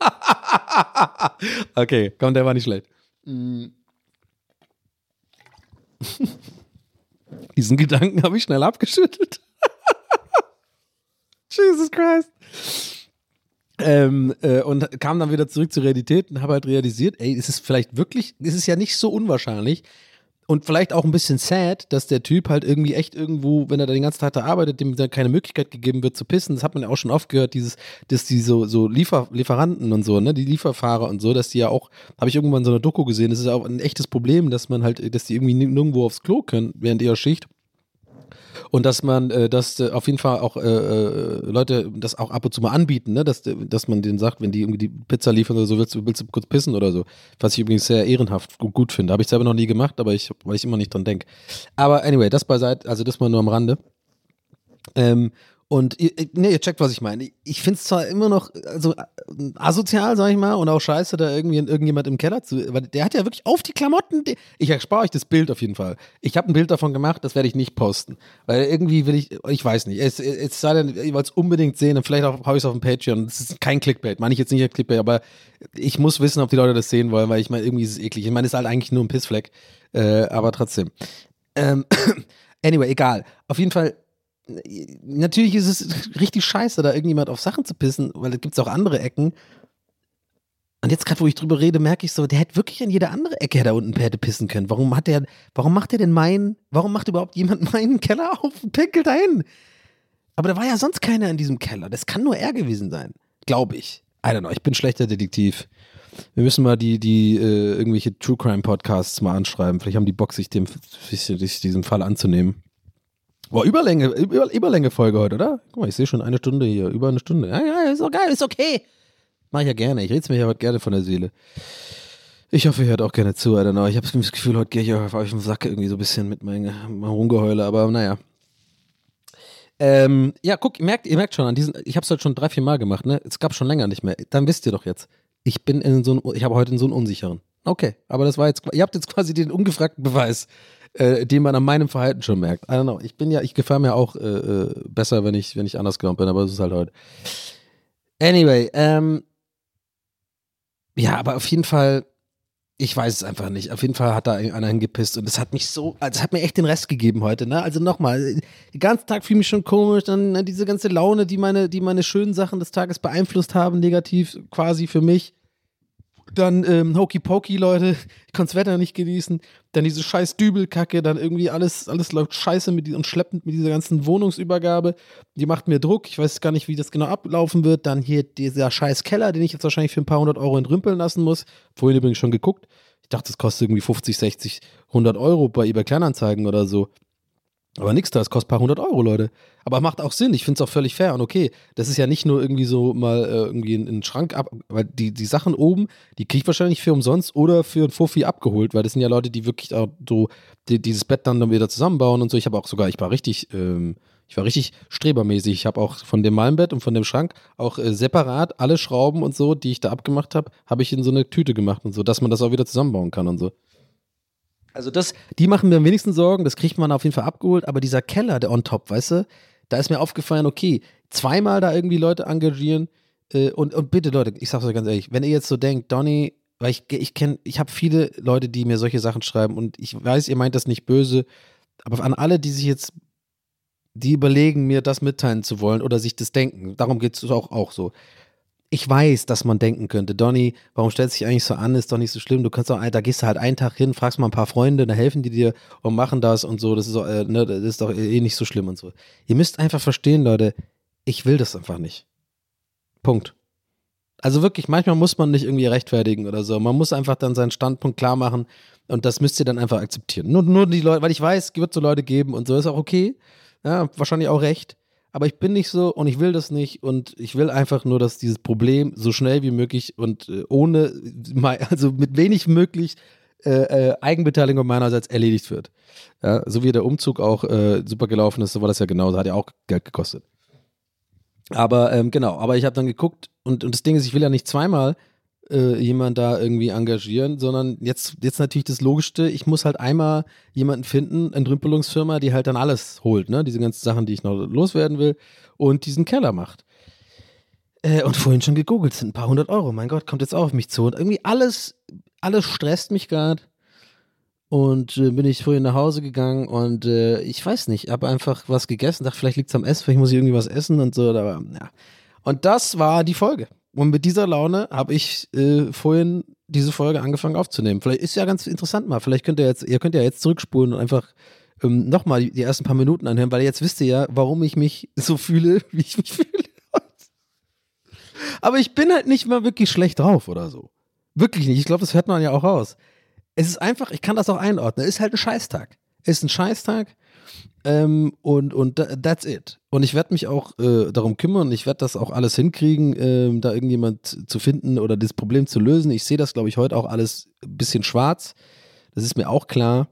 okay, komm, der war nicht schlecht. Mm. Diesen Gedanken habe ich schnell abgeschüttelt. Jesus Christ. Ähm, äh, und kam dann wieder zurück zur Realität und habe halt realisiert, ey, es ist vielleicht wirklich, es ist ja nicht so unwahrscheinlich, und vielleicht auch ein bisschen sad, dass der Typ halt irgendwie echt irgendwo, wenn er da den ganzen Tag da arbeitet, dem da keine Möglichkeit gegeben wird zu pissen. Das hat man ja auch schon oft gehört, dieses, dass die so, so Liefer, Lieferanten und so, ne, die Lieferfahrer und so, dass die ja auch, habe ich irgendwann so eine Doku gesehen, das ist ja auch ein echtes Problem, dass man halt, dass die irgendwie nirgendwo aufs Klo können während ihrer Schicht und dass man, äh, dass äh, auf jeden Fall auch äh, äh, Leute das auch ab und zu mal anbieten, ne? dass, dass man denen sagt, wenn die irgendwie die Pizza liefern oder so, willst du, willst du kurz pissen oder so. Was ich übrigens sehr ehrenhaft und gut finde. Habe ich selber noch nie gemacht, aber ich, weil ich immer nicht dran denke. Aber anyway, das beiseite, also das mal nur am Rande. Ähm, und ihr, nee, ihr checkt, was ich meine. Ich finde es zwar immer noch also asozial, sag ich mal, und auch scheiße, da irgendwie irgendjemand im Keller zu. Weil der hat ja wirklich auf die Klamotten. Ich erspare euch das Bild auf jeden Fall. Ich habe ein Bild davon gemacht, das werde ich nicht posten. Weil irgendwie will ich, ich weiß nicht. Es, es sei denn, ich wollte es unbedingt sehen und vielleicht habe ich es auf dem Patreon. Das ist kein Clickbait, meine ich jetzt nicht als Clickbait, aber ich muss wissen, ob die Leute das sehen wollen, weil ich meine, irgendwie ist es eklig. Ich meine, es ist halt eigentlich nur ein Pissfleck. Äh, aber trotzdem. Ähm, anyway, egal. Auf jeden Fall natürlich ist es richtig scheiße, da irgendjemand auf Sachen zu pissen, weil es gibt auch andere Ecken. Und jetzt gerade, wo ich drüber rede, merke ich so, der hätte wirklich an jede andere Ecke da unten hätte pissen können. Warum hat der, warum macht der denn meinen, warum macht überhaupt jemand meinen Keller auf und pinkelt dahin? Aber da war ja sonst keiner in diesem Keller. Das kann nur er gewesen sein. Glaube ich. I don't know, ich bin schlechter Detektiv. Wir müssen mal die, die äh, irgendwelche True Crime Podcasts mal anschreiben. Vielleicht haben die Bock, sich, dem, sich diesem Fall anzunehmen. Boah, Überlänge, Über, Überlänge-Folge heute, oder? Guck mal, ich sehe schon eine Stunde hier, über eine Stunde. Ja, ja, ist doch geil, ist okay. Mach ich ja gerne. Ich rede mir ja heute gerne von der Seele. Ich hoffe, ihr hört auch gerne zu, Alter. Ich habe das Gefühl, heute gehe ich auf euch im Sack irgendwie so ein bisschen mit meinem, meinem Rumgeheule, aber naja. Ähm, ja, guck, ihr merkt, ihr merkt schon an diesen, ich habe es heute schon drei, vier Mal gemacht, ne? Es gab schon länger nicht mehr. Dann wisst ihr doch jetzt. Ich bin in so einem, ich habe heute in so einen unsicheren. Okay, aber das war jetzt, ihr habt jetzt quasi den ungefragten Beweis äh, den man an meinem Verhalten schon merkt. I don't know. Ich bin ja, ich gefahr mir auch äh, äh, besser, wenn ich, wenn ich anders gelaunt bin, aber es ist halt heute. Anyway, ähm, ja, aber auf jeden Fall, ich weiß es einfach nicht. Auf jeden Fall hat da einer hingepisst und es hat mich so, also es hat mir echt den Rest gegeben heute, ne? Also nochmal, den ganzen Tag fühle ich mich schon komisch, dann ne, diese ganze Laune, die meine, die meine schönen Sachen des Tages beeinflusst haben, negativ quasi für mich. Dann ähm, Hokey Pokey, Leute. Ich konnte das Wetter nicht genießen. Dann diese scheiß Dübelkacke. Dann irgendwie alles, alles läuft scheiße mit, und schleppend mit dieser ganzen Wohnungsübergabe. Die macht mir Druck. Ich weiß gar nicht, wie das genau ablaufen wird. Dann hier dieser scheiß Keller, den ich jetzt wahrscheinlich für ein paar hundert Euro entrümpeln lassen muss. Vorhin übrigens schon geguckt. Ich dachte, das kostet irgendwie 50, 60, 100 Euro bei eBay Kleinanzeigen oder so. Aber nix da, es kostet ein paar hundert Euro, Leute. Aber macht auch Sinn, ich finde es auch völlig fair und okay. Das ist ja nicht nur irgendwie so mal äh, irgendwie in, in den Schrank ab, weil die, die Sachen oben, die kriege ich wahrscheinlich für umsonst oder für ein Fuffi abgeholt, weil das sind ja Leute, die wirklich auch so die, dieses Bett dann, dann wieder zusammenbauen und so. Ich habe auch sogar, ich war richtig, ähm, ich war richtig strebermäßig. Ich habe auch von dem Malmbett und von dem Schrank auch äh, separat alle Schrauben und so, die ich da abgemacht habe, habe ich in so eine Tüte gemacht und so, dass man das auch wieder zusammenbauen kann und so. Also das, die machen mir am wenigsten Sorgen, das kriegt man auf jeden Fall abgeholt, aber dieser Keller, der on top, weißt du, da ist mir aufgefallen, okay, zweimal da irgendwie Leute engagieren äh, und, und bitte Leute, ich sag's euch ganz ehrlich, wenn ihr jetzt so denkt, Donny, weil ich, ich kenne, ich habe viele Leute, die mir solche Sachen schreiben und ich weiß, ihr meint das nicht böse, aber an alle, die sich jetzt, die überlegen, mir das mitteilen zu wollen oder sich das denken, darum geht es auch, auch so ich weiß, dass man denken könnte, Donny, warum stellst du dich eigentlich so an? Ist doch nicht so schlimm. Du kannst doch, da gehst du halt einen Tag hin, fragst mal ein paar Freunde, da helfen die dir und machen das und so. Das ist, doch, äh, ne, das ist doch eh nicht so schlimm und so. Ihr müsst einfach verstehen, Leute, ich will das einfach nicht. Punkt. Also wirklich, manchmal muss man nicht irgendwie rechtfertigen oder so. Man muss einfach dann seinen Standpunkt klar machen und das müsst ihr dann einfach akzeptieren. Nur, nur die Leute, weil ich weiß, es wird so Leute geben und so ist auch okay. Ja, wahrscheinlich auch recht aber ich bin nicht so und ich will das nicht und ich will einfach nur, dass dieses Problem so schnell wie möglich und äh, ohne, also mit wenig möglich äh, äh, Eigenbeteiligung meinerseits erledigt wird. Ja, so wie der Umzug auch äh, super gelaufen ist, so war das ja genauso, hat ja auch Geld gekostet. Aber ähm, genau, aber ich habe dann geguckt und, und das Ding ist, ich will ja nicht zweimal äh, jemand da irgendwie engagieren, sondern jetzt, jetzt natürlich das Logischste, ich muss halt einmal jemanden finden, eine Entrümpelungsfirma, die halt dann alles holt, ne? Diese ganzen Sachen, die ich noch loswerden will und diesen Keller macht. Äh, und vorhin schon gegoogelt, sind ein paar hundert Euro, mein Gott, kommt jetzt auch auf mich zu. Und irgendwie alles, alles stresst mich gerade. Und äh, bin ich vorhin nach Hause gegangen und äh, ich weiß nicht, habe einfach was gegessen, dachte, vielleicht liegt es am Essen, vielleicht muss ich irgendwie was essen und so, aber ja. Und das war die Folge. Und mit dieser Laune habe ich äh, vorhin diese Folge angefangen aufzunehmen. Vielleicht ist ja ganz interessant mal. Vielleicht könnt ihr jetzt, ihr könnt ja jetzt zurückspulen und einfach ähm, nochmal die, die ersten paar Minuten anhören, weil jetzt wisst ihr ja, warum ich mich so fühle, wie ich mich fühle. Aber ich bin halt nicht mal wirklich schlecht drauf oder so. Wirklich nicht. Ich glaube, das hört man ja auch raus. Es ist einfach, ich kann das auch einordnen. Es ist halt ein Scheißtag. Es ist ein Scheißtag. Ähm, und, und tha- that's it. Und ich werde mich auch äh, darum kümmern. Ich werde das auch alles hinkriegen, ähm, da irgendjemand zu finden oder das Problem zu lösen. Ich sehe das, glaube ich, heute auch alles ein bisschen schwarz. Das ist mir auch klar.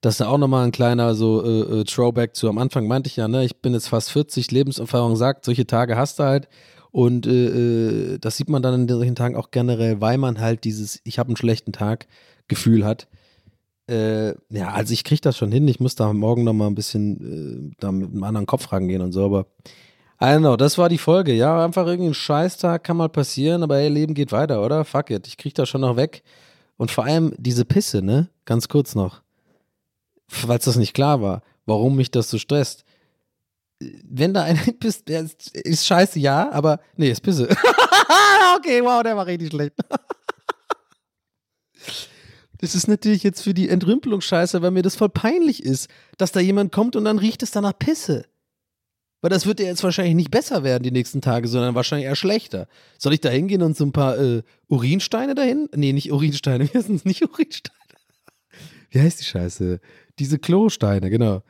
Das ist ja auch nochmal ein kleiner so äh, äh, Throwback zu am Anfang meinte ich ja, ne, ich bin jetzt fast 40, Lebenserfahrung sagt, solche Tage hast du halt. Und äh, äh, das sieht man dann in solchen Tagen auch generell, weil man halt dieses Ich habe einen schlechten Tag Gefühl hat. Äh, ja, also ich kriege das schon hin. Ich muss da morgen nochmal ein bisschen äh, da mit einem anderen Kopf rangehen und so, aber I don't know, das war die Folge. Ja, einfach irgendwie ein Scheißtag kann mal passieren, aber ey, Leben geht weiter, oder? Fuck it, ich krieg das schon noch weg. Und vor allem diese Pisse, ne? Ganz kurz noch. Falls das nicht klar war, warum mich das so stresst. Wenn da einer pisst, der ist, ist scheiße, ja, aber nee, ist Pisse. okay, wow, der war richtig schlecht. Das ist natürlich jetzt für die Entrümpelung scheiße, weil mir das voll peinlich ist, dass da jemand kommt und dann riecht es danach Pisse. Weil das wird ja jetzt wahrscheinlich nicht besser werden die nächsten Tage, sondern wahrscheinlich eher schlechter. Soll ich da hingehen und so ein paar äh, Urinsteine dahin? Nee, nicht Urinsteine, wir sind nicht Urinsteine. Wie heißt die Scheiße? Diese Klosteine, genau.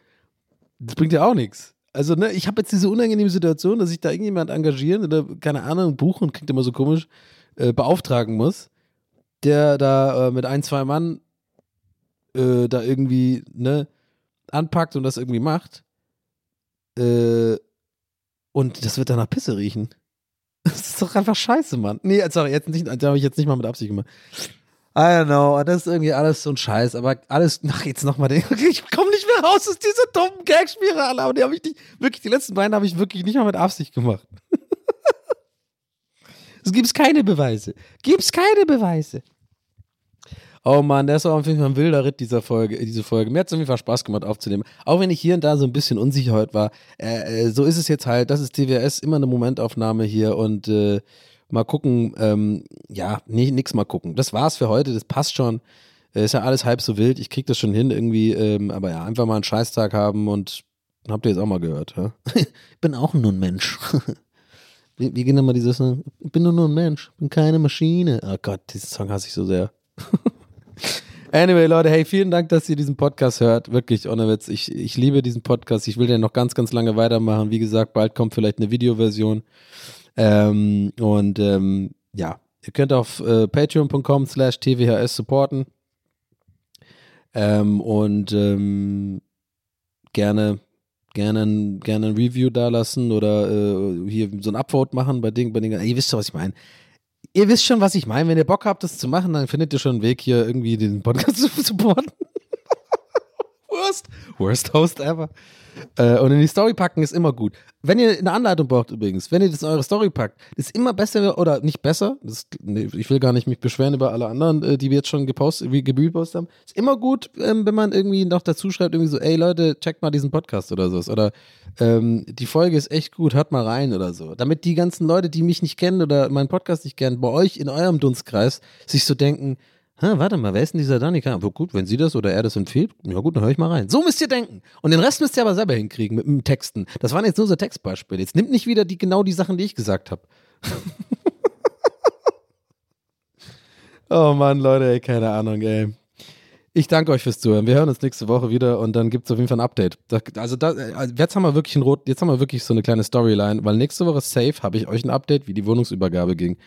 Das bringt ja auch nichts. Also, ne, ich habe jetzt diese unangenehme Situation, dass ich da irgendjemand engagieren oder, keine Ahnung, buchen, klingt immer so komisch, äh, beauftragen muss, der da äh, mit ein, zwei Mann äh, da irgendwie, ne, anpackt und das irgendwie macht. Äh, und das wird dann nach Pisse riechen. Das ist doch einfach scheiße, Mann. Nee, sorry, jetzt nicht, das habe ich jetzt nicht mal mit Absicht gemacht. I don't know, das ist irgendwie alles so ein Scheiß, aber alles, ach, jetzt nochmal ich komme nicht mehr raus aus dieser dummen Gagspirale, aber die habe ich nicht, wirklich, die letzten beiden habe ich wirklich nicht mal mit Absicht gemacht. es gibt keine Beweise. Gibt's keine Beweise. Oh Mann, das war auf jeden Fall ein wilder Ritt, dieser Folge, diese Folge. Mir hat es auf jeden Fall Spaß gemacht aufzunehmen. Auch wenn ich hier und da so ein bisschen unsicher heute war. Äh, äh, so ist es jetzt halt. Das ist TWS, immer eine Momentaufnahme hier und, äh, Mal gucken, ähm, ja, nee, nix mal gucken. Das war's für heute, das passt schon. Äh, Ist ja alles halb so wild, ich krieg das schon hin irgendwie, ähm, aber ja, einfach mal einen Scheißtag haben und habt ihr jetzt auch mal gehört, ja? ich bin auch nur ein Mensch. wie, wie geht denn mal dieses, ich bin nur, nur ein Mensch, bin keine Maschine. Oh Gott, diesen Song hasse ich so sehr. Anyway, Leute, hey, vielen Dank, dass ihr diesen Podcast hört. Wirklich, ohne Witz. Ich, ich liebe diesen Podcast. Ich will den noch ganz, ganz lange weitermachen. Wie gesagt, bald kommt vielleicht eine Videoversion. Ähm, und ähm, ja, ihr könnt auf äh, patreon.com slash tvhs supporten. Ähm, und ähm, gerne, gerne, gerne ein Review da lassen oder äh, hier so ein Upvote machen bei Dingen, bei Dingen. Ihr wisst schon, was ich meine. Ihr wisst schon, was ich meine. Wenn ihr Bock habt, das zu machen, dann findet ihr schon einen Weg, hier irgendwie den Podcast zu supporten. worst, worst Host ever. Äh, und in die Story packen ist immer gut. Wenn ihr eine Anleitung braucht übrigens, wenn ihr das in eure Story packt, ist immer besser oder nicht besser. Das, nee, ich will gar nicht mich beschweren über alle anderen, äh, die wir jetzt schon gepostet, gepostet haben. Ist immer gut, ähm, wenn man irgendwie noch dazu schreibt, irgendwie so, ey Leute, checkt mal diesen Podcast oder so. Oder ähm, die Folge ist echt gut, hört mal rein oder so. Damit die ganzen Leute, die mich nicht kennen oder meinen Podcast nicht kennen, bei euch in eurem Dunstkreis sich so denken, warte mal, wer ist denn dieser Danica? Aber gut, wenn sie das oder er das empfiehlt, ja gut, dann höre ich mal rein. So müsst ihr denken. Und den Rest müsst ihr aber selber hinkriegen mit, mit Texten. Das waren jetzt nur so Textbeispiele. Jetzt nimmt nicht wieder die, genau die Sachen, die ich gesagt habe. oh Mann, Leute, ey, keine Ahnung, ey. Ich danke euch fürs Zuhören. Wir hören uns nächste Woche wieder und dann gibt es auf jeden Fall ein Update. Da, also, da, also jetzt haben wir wirklich ein Rot, jetzt haben wir wirklich so eine kleine Storyline, weil nächste Woche safe habe ich euch ein Update, wie die Wohnungsübergabe ging.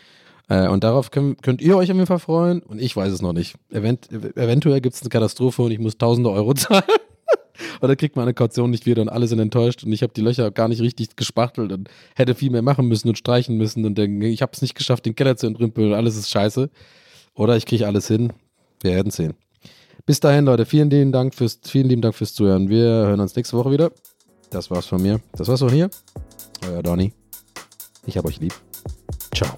Äh, und darauf könnt, könnt ihr euch auf jeden Fall freuen und ich weiß es noch nicht. Event, eventuell gibt es eine Katastrophe und ich muss tausende Euro zahlen. Oder kriegt meine Kaution nicht wieder und alle sind enttäuscht und ich habe die Löcher gar nicht richtig gespachtelt und hätte viel mehr machen müssen und streichen müssen und denke, ich habe es nicht geschafft, den Keller zu entrümpeln und alles ist scheiße. Oder ich kriege alles hin. Wir werden sehen. Bis dahin, Leute, vielen lieben Dank fürs, vielen lieben Dank fürs Zuhören. Wir hören uns nächste Woche wieder. Das war's von mir. Das war's von hier. Euer Donny. Ich hab euch lieb. Ciao.